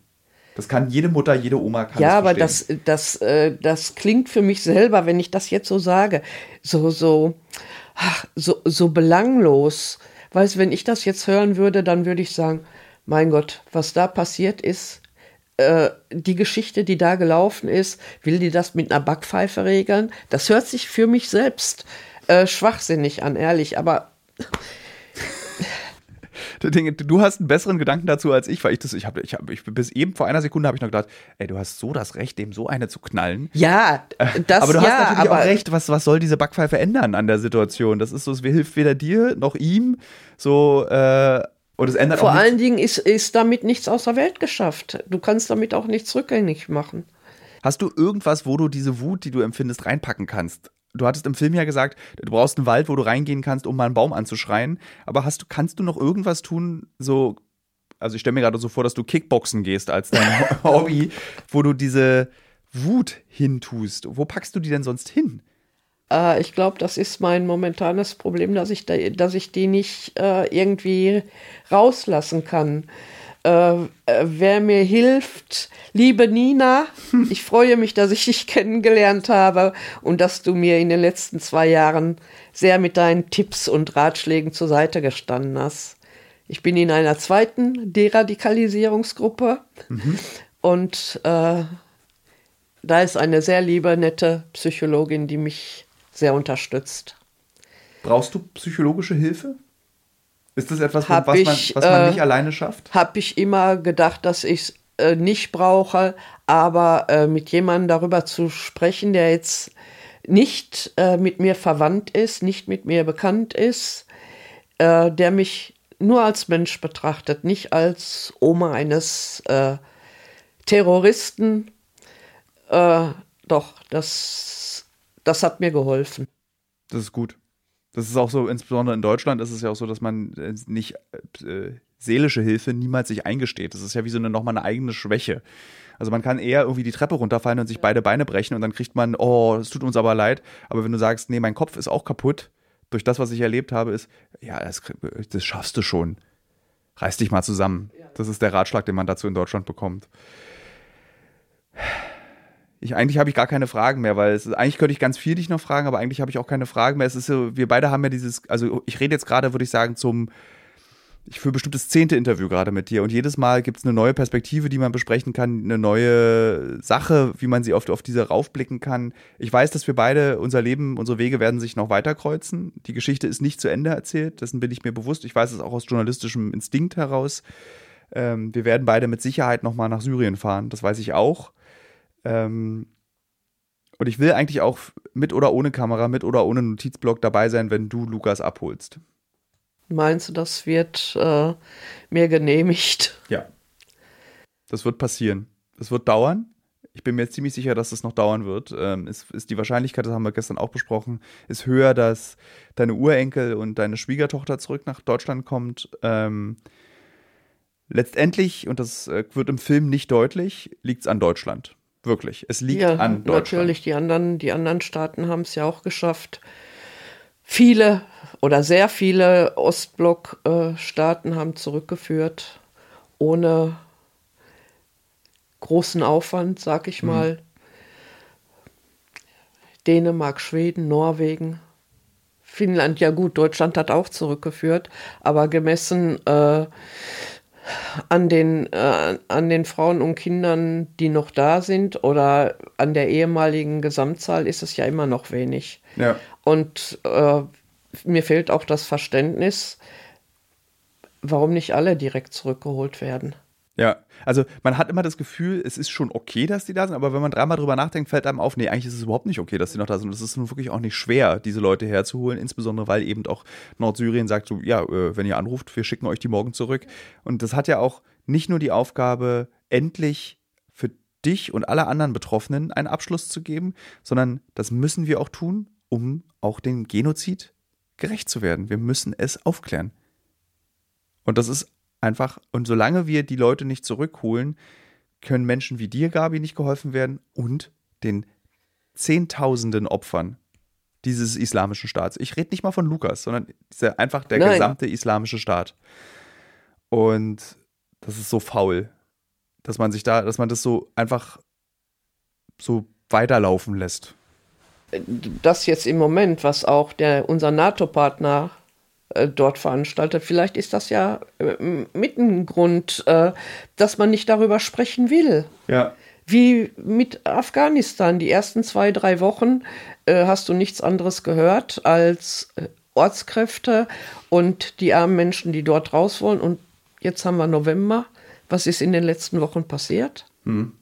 Das kann jede Mutter, jede Oma kann Ja, das aber das, das, äh, das klingt für mich selber, wenn ich das jetzt so sage, so, so, ach, so, so belanglos. Weißt wenn ich das jetzt hören würde, dann würde ich sagen, mein Gott, was da passiert ist, äh, die Geschichte, die da gelaufen ist, will die das mit einer Backpfeife regeln? Das hört sich für mich selbst äh, schwachsinnig an, ehrlich, aber. Du hast einen besseren Gedanken dazu als ich, weil ich das, ich habe, ich habe, ich, bis eben vor einer Sekunde habe ich noch gedacht, ey, du hast so das Recht, dem so eine zu knallen. Ja, das Aber du ja, hast natürlich auch recht, was, was soll diese Backpfeife ändern an der Situation? Das ist so, es hilft weder dir noch ihm. So, äh, und es ändert Vor allen Dingen ist, ist damit nichts aus der Welt geschafft. Du kannst damit auch nichts rückgängig machen. Hast du irgendwas, wo du diese Wut, die du empfindest, reinpacken kannst? Du hattest im Film ja gesagt, du brauchst einen Wald, wo du reingehen kannst, um mal einen Baum anzuschreien. Aber hast du, kannst du noch irgendwas tun, so, also ich stelle mir gerade so vor, dass du Kickboxen gehst als dein Hobby, wo du diese Wut hintust. Wo packst du die denn sonst hin? Äh, ich glaube, das ist mein momentanes Problem, dass ich, da, dass ich die nicht äh, irgendwie rauslassen kann. Äh, äh wer mir hilft, liebe Nina, ich freue mich, dass ich dich kennengelernt habe und dass du mir in den letzten zwei Jahren sehr mit deinen Tipps und Ratschlägen zur Seite gestanden hast. Ich bin in einer zweiten Deradikalisierungsgruppe mhm. und äh, da ist eine sehr liebe, nette Psychologin, die mich sehr unterstützt. Brauchst du psychologische Hilfe? Ist das etwas, was, man, was man äh, nicht alleine schafft? Habe ich immer gedacht, dass ich es äh, nicht brauche, aber äh, mit jemandem darüber zu sprechen, der jetzt nicht äh, mit mir verwandt ist, nicht mit mir bekannt ist, äh, der mich nur als Mensch betrachtet, nicht als Oma eines äh, Terroristen. doch, das das hat mir geholfen. Das ist gut. Das ist auch so, insbesondere in Deutschland ist es ja auch so, dass man äh, nicht äh, seelische Hilfe niemals sich eingesteht. Das ist ja wie so eine nochmal eine eigene Schwäche. Also man kann eher irgendwie die Treppe runterfallen und sich beide Beine brechen und dann kriegt man, oh, es tut uns aber leid. Aber wenn du sagst, nee, mein Kopf ist auch kaputt, durch das, was ich erlebt habe, ist, ja, das, das schaffst du schon. Reiß dich mal zusammen. Das ist der Ratschlag, den man dazu in Deutschland bekommt. Ich, eigentlich habe ich gar keine Fragen mehr, weil es, eigentlich könnte ich ganz viel dich noch fragen, aber eigentlich habe ich auch keine Fragen mehr. Es ist so, wir beide haben ja dieses, also ich rede jetzt gerade, würde ich sagen, zum, ich führe bestimmt das zehnte Interview gerade mit dir und jedes Mal gibt es eine neue Perspektive, die man besprechen kann, eine neue Sache, wie man sie oft auf diese raufblicken kann. Ich weiß, dass wir beide, unser Leben, unsere Wege werden sich noch weiter kreuzen. Die Geschichte ist nicht zu Ende erzählt, dessen bin ich mir bewusst. Ich weiß es auch aus journalistischem Instinkt heraus. Ähm, wir werden beide mit Sicherheit nochmal nach Syrien fahren, das weiß ich auch. Ähm, und ich will eigentlich auch mit oder ohne Kamera, mit oder ohne Notizblock dabei sein, wenn du Lukas abholst. Meinst du, das wird äh, mir genehmigt? Ja. Das wird passieren. Das wird dauern. Ich bin mir ziemlich sicher, dass es noch dauern wird. Ähm, ist, ist die Wahrscheinlichkeit, das haben wir gestern auch besprochen, ist höher, dass deine Urenkel und deine Schwiegertochter zurück nach Deutschland kommt. Ähm, letztendlich, und das äh, wird im Film nicht deutlich, liegt es an Deutschland. Wirklich. Es liegt ja, an Deutschland. Natürlich, die anderen, die anderen Staaten haben es ja auch geschafft. Viele oder sehr viele Ostblock-Staaten haben zurückgeführt, ohne großen Aufwand, sag ich mhm. mal. Dänemark, Schweden, Norwegen, Finnland, ja gut, Deutschland hat auch zurückgeführt, aber gemessen äh, an, den, äh, an den Frauen und Kindern, die noch da sind oder an der ehemaligen Gesamtzahl ist es ja immer noch wenig. Ja. Und äh, mir fehlt auch das Verständnis, warum nicht alle direkt zurückgeholt werden. Ja, also man hat immer das Gefühl, es ist schon okay, dass die da sind, aber wenn man dreimal drüber nachdenkt, fällt einem auf, nee, eigentlich ist es überhaupt nicht okay, dass die noch da sind. Und es ist nun wirklich auch nicht schwer, diese Leute herzuholen, insbesondere weil eben auch Nordsyrien sagt so, ja, äh, wenn ihr anruft, wir schicken euch die morgen zurück. Und das hat ja auch nicht nur die Aufgabe, endlich für dich und alle anderen Betroffenen einen Abschluss zu geben, sondern das müssen wir auch tun, um auch dem Genozid gerecht zu werden. Wir müssen es aufklären. Und das ist einfach, und solange wir die Leute nicht zurückholen, können Menschen wie dir, Gabi, nicht geholfen werden und den Zehntausenden Opfern dieses islamischen Staats. Ich rede nicht mal von Lukas, sondern einfach der Nein. gesamte islamische Staat. Und das ist so faul, dass man sich da, dass man das so einfach so weiterlaufen lässt. Das jetzt im Moment, was auch der, unser NATO-Partner dort veranstaltet. Vielleicht ist das ja äh, mit ein Grund, äh, dass man nicht darüber sprechen will. Ja. Wie mit Afghanistan. Die ersten zwei, drei Wochen äh, hast du nichts anderes gehört als äh, Ortskräfte und die armen Menschen, die dort raus wollen. Und jetzt haben wir November. Was ist in den letzten Wochen passiert? Hm.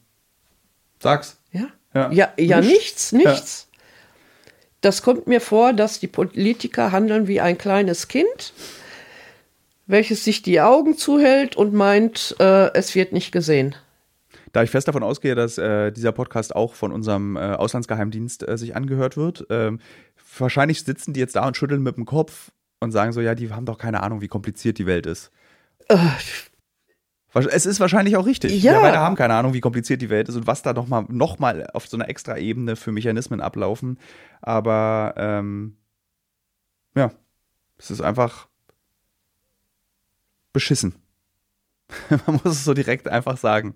Sag's. Ja, ja, ja, ja nichts, nichts. Das kommt mir vor, dass die Politiker handeln wie ein kleines Kind, welches sich die Augen zuhält und meint, äh, es wird nicht gesehen. Da ich fest davon ausgehe, dass äh, dieser Podcast auch von unserem äh, Auslandsgeheimdienst äh, sich angehört wird, ähm, wahrscheinlich sitzen die jetzt da und schütteln mit dem Kopf und sagen so, ja, die haben doch keine Ahnung, wie kompliziert die Welt ist. Es ist wahrscheinlich auch richtig. Ja. Wir beide haben keine Ahnung, wie kompliziert die Welt ist und was da nochmal noch mal auf so einer extra Ebene für Mechanismen ablaufen. Aber ähm, ja, es ist einfach beschissen. Man muss es so direkt einfach sagen.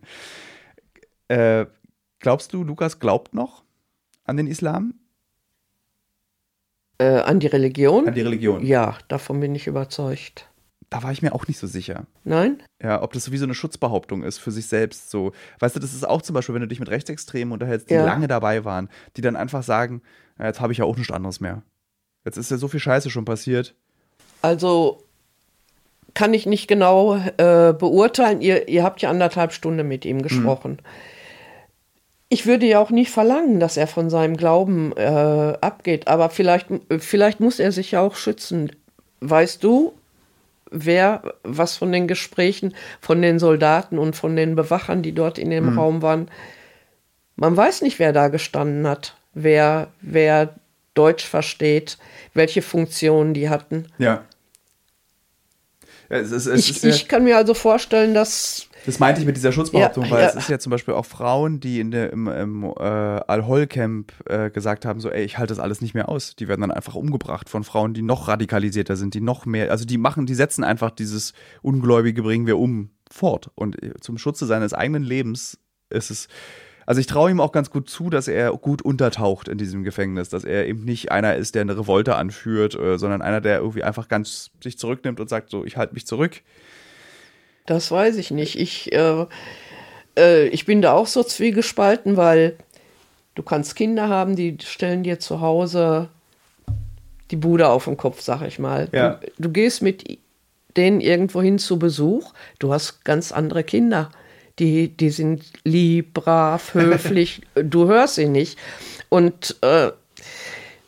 Äh, glaubst du, Lukas glaubt noch an den Islam? Äh, an die Religion? An die Religion. Ja, davon bin ich überzeugt da war ich mir auch nicht so sicher. Nein? Ja, ob das so wie so eine Schutzbehauptung ist für sich selbst. So, weißt du, das ist auch zum Beispiel, wenn du dich mit Rechtsextremen unterhältst, die ja. lange dabei waren, die dann einfach sagen, ja, jetzt habe ich ja auch nichts anderes mehr. Jetzt ist ja so viel Scheiße schon passiert. Also kann ich nicht genau äh, beurteilen. Ihr, ihr habt ja anderthalb Stunden mit ihm gesprochen. Mhm. Ich würde ja auch nicht verlangen, dass er von seinem Glauben äh, abgeht, aber vielleicht, vielleicht muss er sich ja auch schützen. Weißt du, wer was von den Gesprächen von den Soldaten und von den Bewachern, die dort in dem mhm. Raum waren, man weiß nicht, wer da gestanden hat, wer, wer Deutsch versteht, welche Funktionen die hatten. Ja. Es, es, es ich, ich kann mir also vorstellen, dass das meinte ich mit dieser Schutzbehauptung, ja, weil ja. es ist ja zum Beispiel auch Frauen, die in der, im, im äh, Al-Hol-Camp äh, gesagt haben, so, ey, ich halte das alles nicht mehr aus. Die werden dann einfach umgebracht von Frauen, die noch radikalisierter sind, die noch mehr, also die machen, die setzen einfach dieses Ungläubige bringen wir um fort. Und äh, zum Schutze seines eigenen Lebens ist es, also ich traue ihm auch ganz gut zu, dass er gut untertaucht in diesem Gefängnis, dass er eben nicht einer ist, der eine Revolte anführt, äh, sondern einer, der irgendwie einfach ganz sich zurücknimmt und sagt, so, ich halte mich zurück das weiß ich nicht. Ich, äh, äh, ich bin da auch so zwiegespalten, weil du kannst Kinder haben, die stellen dir zu Hause die Bude auf den Kopf, sag ich mal. Ja. Du, du gehst mit denen irgendwo hin zu Besuch, du hast ganz andere Kinder. Die, die sind lieb, brav, höflich, du hörst sie nicht. Und äh,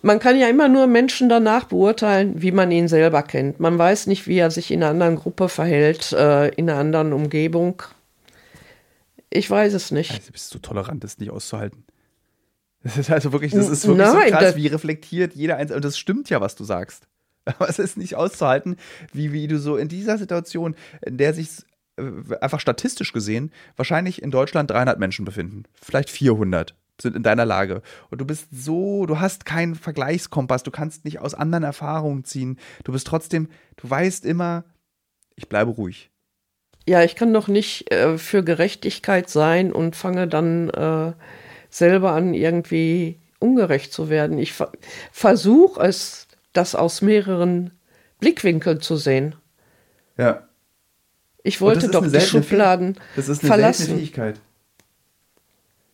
man kann ja immer nur Menschen danach beurteilen, wie man ihn selber kennt. Man weiß nicht, wie er sich in einer anderen Gruppe verhält, äh, in einer anderen Umgebung. Ich weiß es nicht. Also, bist du tolerant, das nicht auszuhalten. Das ist also wirklich, das ist wirklich Nein, so krass, wie reflektiert jeder Einzelne. Und das stimmt ja, was du sagst. Aber es ist nicht auszuhalten, wie, wie du so in dieser Situation, in der sich äh, einfach statistisch gesehen wahrscheinlich in Deutschland 300 Menschen befinden. Vielleicht 400 sind in deiner Lage. Und du bist so, du hast keinen Vergleichskompass, du kannst nicht aus anderen Erfahrungen ziehen. Du bist trotzdem, du weißt immer, ich bleibe ruhig. Ja, ich kann doch nicht äh, für Gerechtigkeit sein und fange dann äh, selber an, irgendwie ungerecht zu werden. Ich ver versuche es, das aus mehreren Blickwinkeln zu sehen. Ja. Ich wollte doch die Schubladen Das ist eine verlassen. Fähigkeit.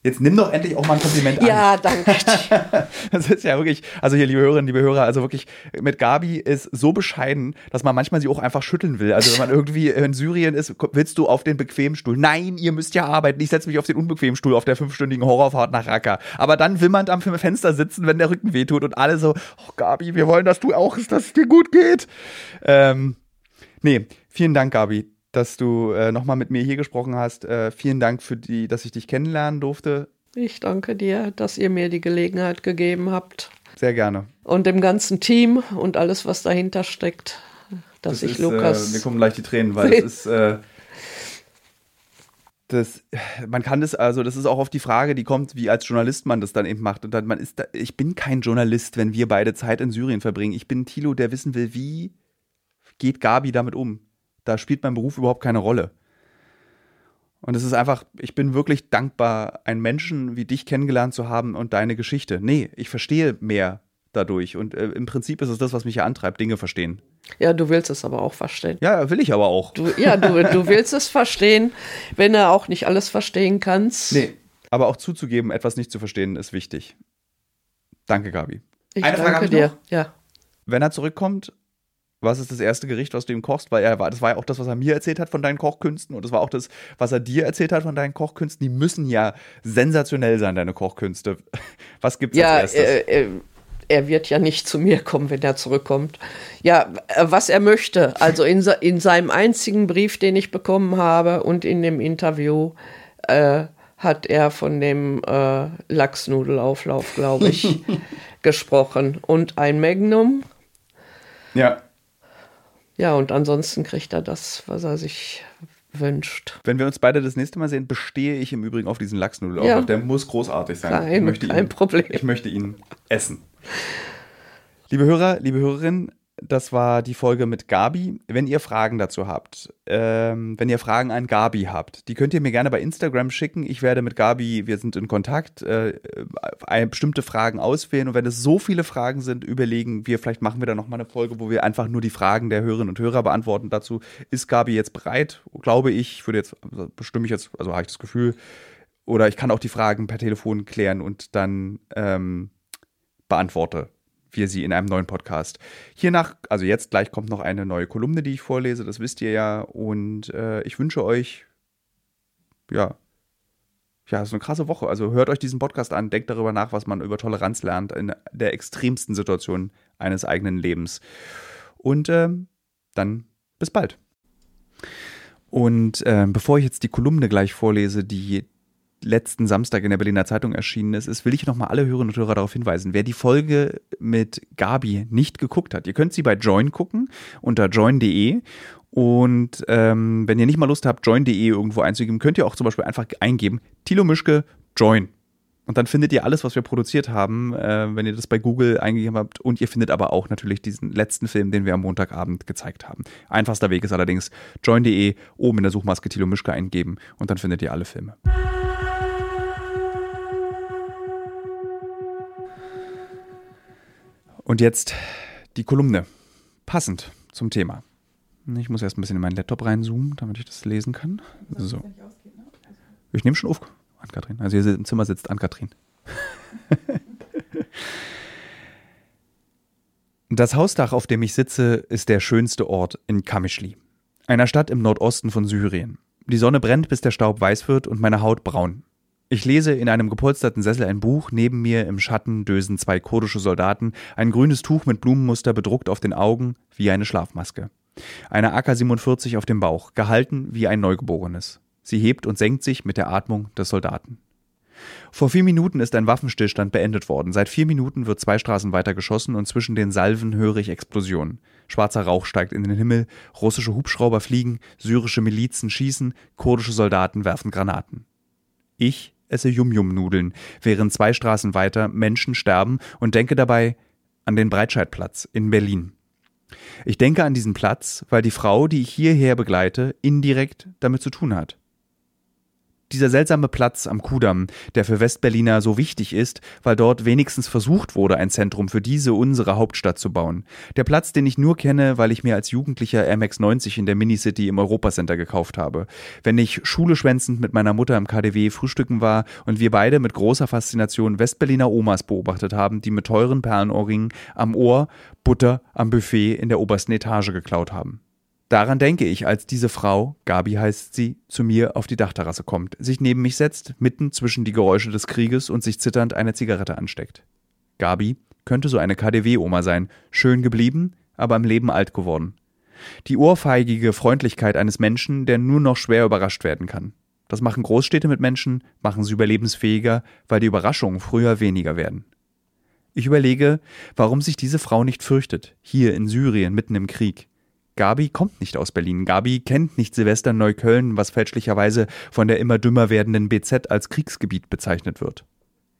Jetzt nimm doch endlich auch mal ein Kompliment an. Ja, danke. Das ist ja wirklich, also hier, liebe Hörerinnen, liebe Hörer, also wirklich, mit Gabi ist so bescheiden, dass man manchmal sie auch einfach schütteln will. Also wenn man irgendwie in Syrien ist, willst du auf den bequemen Stuhl? Nein, ihr müsst ja arbeiten. Ich setze mich auf den unbequemen Stuhl auf der fünfstündigen Horrorfahrt nach Raqqa. Aber dann will man am Fenster sitzen, wenn der Rücken wehtut und alle so, oh Gabi, wir wollen, dass du auch, dass es dir gut geht. Ähm, nee, vielen Dank, Gabi, dass du äh, nochmal mit mir hier gesprochen hast. Äh, vielen Dank für die, dass ich dich kennenlernen durfte. Ich danke dir, dass ihr mir die Gelegenheit gegeben habt. Sehr gerne. Und dem ganzen Team und alles, was dahinter steckt, dass ich ist, Lukas. Äh, mir kommen gleich die Tränen, weil es ist. Äh, das, man kann das, also das ist auch auf die Frage, die kommt, wie als Journalist man das dann eben macht. Und dann, man ist da, ich bin kein Journalist, wenn wir beide Zeit in Syrien verbringen. Ich bin Thilo, der wissen will, wie geht Gabi damit um. Da spielt mein Beruf überhaupt keine Rolle. Und es ist einfach, ich bin wirklich dankbar, einen Menschen wie dich kennengelernt zu haben und deine Geschichte. Nee, ich verstehe mehr dadurch. Und äh, im Prinzip ist es das, was mich ja antreibt, Dinge verstehen. ja, du willst es aber auch verstehen. Ja, will ich aber auch. Du, ja, du, du willst es verstehen, wenn du auch nicht alles verstehen kannst. Nee, aber auch zuzugeben, etwas nicht zu verstehen, ist wichtig. Danke, Gabi. ich eine Frage danke ich dir. noch. Ja. Wenn er zurückkommt, was ist das erste Gericht, was du ihm kochst? Weil er war, das war ja auch das, was er mir erzählt hat von deinen Kochkünsten und das war auch das, was er dir erzählt hat von deinen Kochkünsten. Die müssen ja sensationell sein, deine Kochkünste. Was gibt's Ja, als erstes? äh, äh, er wird ja nicht zu mir kommen, wenn er zurückkommt. Ja, äh, was er möchte. Also in, in seinem einzigen Brief, den ich bekommen habe und in dem Interview, äh, hat er von dem äh, Lachsnudelauflauf, glaube ich, gesprochen. Und ein Magnum. ja. Ja, und ansonsten kriegt er das, was er sich wünscht. Wenn wir uns beide das nächste Mal sehen, bestehe ich im Übrigen auf diesen Lachsnudelauflauf. Ja. Der muss großartig sein. Kein- ich möchte kein ihn, Problem. Ich möchte ihn essen. Liebe Hörer, liebe Hörerinnen, das war die Folge mit Gabi. Wenn ihr Fragen dazu habt, ähm, wenn ihr Fragen an Gabi habt, die könnt ihr mir gerne bei Instagram schicken. Ich werde mit Gabi, wir sind in Kontakt, äh, äh, bestimmte Fragen auswählen. Und wenn es so viele Fragen sind, überlegen wir, vielleicht machen wir da nochmal eine Folge, wo wir einfach nur die Fragen der Hörerinnen und Hörer beantworten. Dazu ist Gabi jetzt bereit, glaube ich. Ich würde jetzt, also bestimme ich jetzt, also habe ich das Gefühl. Oder ich kann auch die Fragen per Telefon klären und dann ähm, beantworte wir sie in einem neuen Podcast. Hiernach, also jetzt gleich kommt noch eine neue Kolumne, die ich vorlese, das wisst ihr ja. Und äh, ich wünsche euch, ja, ja, ist eine krasse Woche. Also hört euch diesen Podcast an, denkt darüber nach, was man über Toleranz lernt in der extremsten Situation eines eigenen Lebens. Und ähm, dann bis bald. Und ähm, bevor ich jetzt die Kolumne gleich vorlese, die letzten Samstag in der Berliner Zeitung erschienen ist, ist will ich nochmal alle Hörerinnen und Hörer darauf hinweisen, wer die Folge mit Gabi nicht geguckt hat, ihr könnt sie bei Join gucken, unter join.de und ähm, wenn ihr nicht mal Lust habt, join.de irgendwo einzugeben, könnt ihr auch zum Beispiel einfach eingeben, Thilo Mischke, Join. Und dann findet ihr alles, was wir produziert haben, äh, wenn ihr das bei Google eingegeben habt. Und ihr findet aber auch natürlich diesen letzten Film, den wir am Montagabend gezeigt haben. Einfachster Weg ist allerdings join.de, oben in der Suchmaske Thilo Mischke eingeben und dann findet ihr alle Filme. Und jetzt die Kolumne. Passend zum Thema. Ich muss erst ein bisschen in meinen Laptop reinzoomen, damit ich das lesen kann. So. Ich nehme schon auf, Ann-Kathrin. Also hier im Zimmer sitzt Ann-Kathrin. Das Hausdach, auf dem ich sitze, ist der schönste Ort in Kamischli, einer Stadt im Nordosten von Syrien. Die Sonne brennt, bis der Staub weiß wird und meine Haut braun. Ich lese in einem gepolsterten Sessel ein Buch, neben mir im Schatten dösen zwei kurdische Soldaten, ein grünes Tuch mit Blumenmuster bedruckt auf den Augen wie eine Schlafmaske. Eine AK-47 auf dem Bauch, gehalten wie ein Neugeborenes. Sie hebt und senkt sich mit der Atmung des Soldaten. Vor vier Minuten ist ein Waffenstillstand beendet worden. Seit vier Minuten wird zwei Straßen weiter geschossen und zwischen den Salven höre ich Explosionen. Schwarzer Rauch steigt in den Himmel, russische Hubschrauber fliegen, syrische Milizen schießen, kurdische Soldaten werfen Granaten. Ich esse Yum-Yum-Nudeln, während zwei Straßen weiter Menschen sterben und denke dabei an den Breitscheidplatz in Berlin. Ich denke an diesen Platz, weil die Frau, die ich hierher begleite, indirekt damit zu tun hat. Dieser seltsame Platz am Kudamm, der für Westberliner so wichtig ist, weil dort wenigstens versucht wurde, ein Zentrum für diese unsere Hauptstadt zu bauen. Der Platz, den ich nur kenne, weil ich mir als Jugendlicher MX 90 in der Minicity im Europacenter gekauft habe. Wenn ich Schule schwänzend mit meiner Mutter im KDW frühstücken war und wir beide mit großer Faszination Westberliner Omas beobachtet haben, die mit teuren Perlenohrringen am Ohr Butter am Buffet in der obersten Etage geklaut haben. Daran denke ich, als diese Frau, Gabi heißt sie, zu mir auf die Dachterrasse kommt, sich neben mich setzt, mitten zwischen die Geräusche des Krieges und sich zitternd eine Zigarette ansteckt. Gabi könnte so eine KDW-Oma sein, schön geblieben, aber im Leben alt geworden. Die ohrfeigige Freundlichkeit eines Menschen, der nur noch schwer überrascht werden kann. Das machen Großstädte mit Menschen, machen sie überlebensfähiger, weil die Überraschungen früher weniger werden. Ich überlege, warum sich diese Frau nicht fürchtet, hier in Syrien mitten im Krieg. Gabi kommt nicht aus Berlin. Gabi kennt nicht Silvester Neukölln, was fälschlicherweise von der immer dümmer werdenden BZ als Kriegsgebiet bezeichnet wird.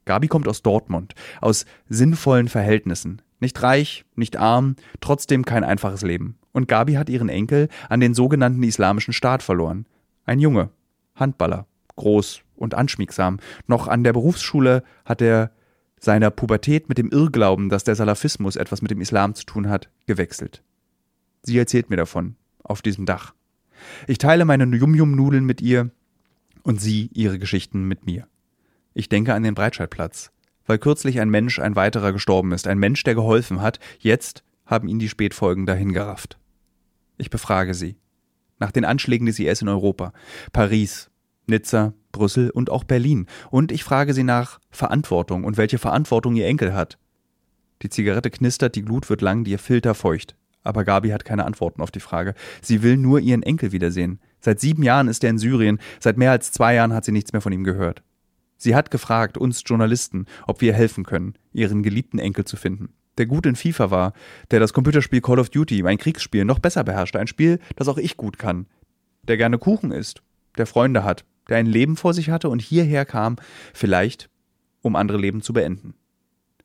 Gabi kommt aus Dortmund, aus sinnvollen Verhältnissen. Nicht reich, nicht arm, trotzdem kein einfaches Leben. Und Gabi hat ihren Enkel an den sogenannten Islamischen Staat verloren. Ein Junge, Handballer, groß und anschmiegsam. Noch an der Berufsschule hat er seiner Pubertät mit dem Irrglauben, dass der Salafismus etwas mit dem Islam zu tun hat, gewechselt. Sie erzählt mir davon, auf diesem Dach. Ich teile meine Yum-Yum-Nudeln mit ihr und sie ihre Geschichten mit mir. Ich denke an den Breitscheidplatz, weil kürzlich ein Mensch, ein weiterer gestorben ist, ein Mensch, der geholfen hat, jetzt haben ihn die Spätfolgen dahingerafft. Ich befrage sie. Nach den Anschlägen des IS in Europa, Paris, Nizza, Brüssel und auch Berlin. Und ich frage sie nach Verantwortung und welche Verantwortung ihr Enkel hat. Die Zigarette knistert, die Glut wird lang, ihr Filter feucht. Aber Gabi hat keine Antworten auf die Frage. Sie will nur ihren Enkel wiedersehen. Seit sieben Jahren ist er in Syrien, seit mehr als zwei Jahren hat sie nichts mehr von ihm gehört. Sie hat gefragt, uns Journalisten, ob wir helfen können, ihren geliebten Enkel zu finden. Der gut in FIFA war, der das Computerspiel Call of Duty, ein Kriegsspiel, noch besser beherrschte, ein Spiel, das auch ich gut kann. Der gerne Kuchen isst, der Freunde hat, der ein Leben vor sich hatte und hierher kam, vielleicht, um andere Leben zu beenden.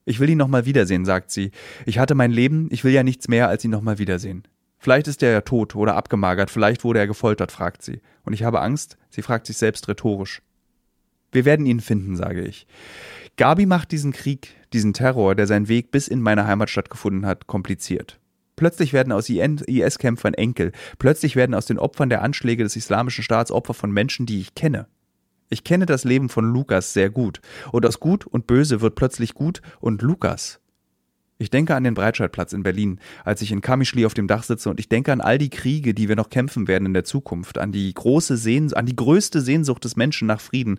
Ich will ihn nochmal wiedersehen, sagt sie. Ich hatte mein Leben, ich will ja nichts mehr, als ihn nochmal wiedersehen. Vielleicht ist er ja tot oder abgemagert, vielleicht wurde er gefoltert, fragt sie. Und ich habe Angst, sie fragt sich selbst rhetorisch. Wir werden ihn finden, sage ich. Gabi macht diesen Krieg, diesen Terror, der seinen Weg bis in meine Heimatstadt gefunden hat, kompliziert. Plötzlich werden aus IS-Kämpfern Enkel, plötzlich werden aus den Opfern der Anschläge des Islamischen Staats Opfer von Menschen, die ich kenne. Ich kenne das Leben von Lukas sehr gut. Und aus Gut und Böse wird plötzlich Gut und Lukas. Ich denke an den Breitscheidplatz in Berlin, als ich in Kamischli auf dem Dach sitze und ich denke an all die Kriege, die wir noch kämpfen werden in der Zukunft, an die große Sehn an die größte Sehnsucht des Menschen nach Frieden.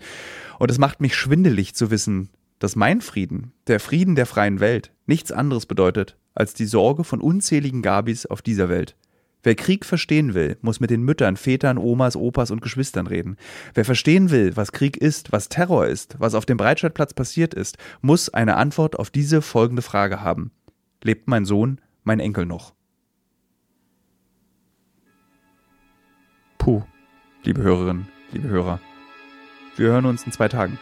Und es macht mich schwindelig zu wissen, dass mein Frieden, der Frieden der freien Welt, nichts anderes bedeutet als die Sorge von unzähligen Gabis auf dieser Welt. Wer Krieg verstehen will, muss mit den Müttern, Vätern, Omas, Opas und Geschwistern reden. Wer verstehen will, was Krieg ist, was Terror ist, was auf dem Breitscheidplatz passiert ist, muss eine Antwort auf diese folgende Frage haben. Lebt mein Sohn, mein Enkel noch? Puh, liebe Hörerinnen, liebe Hörer. Wir hören uns in zwei Tagen.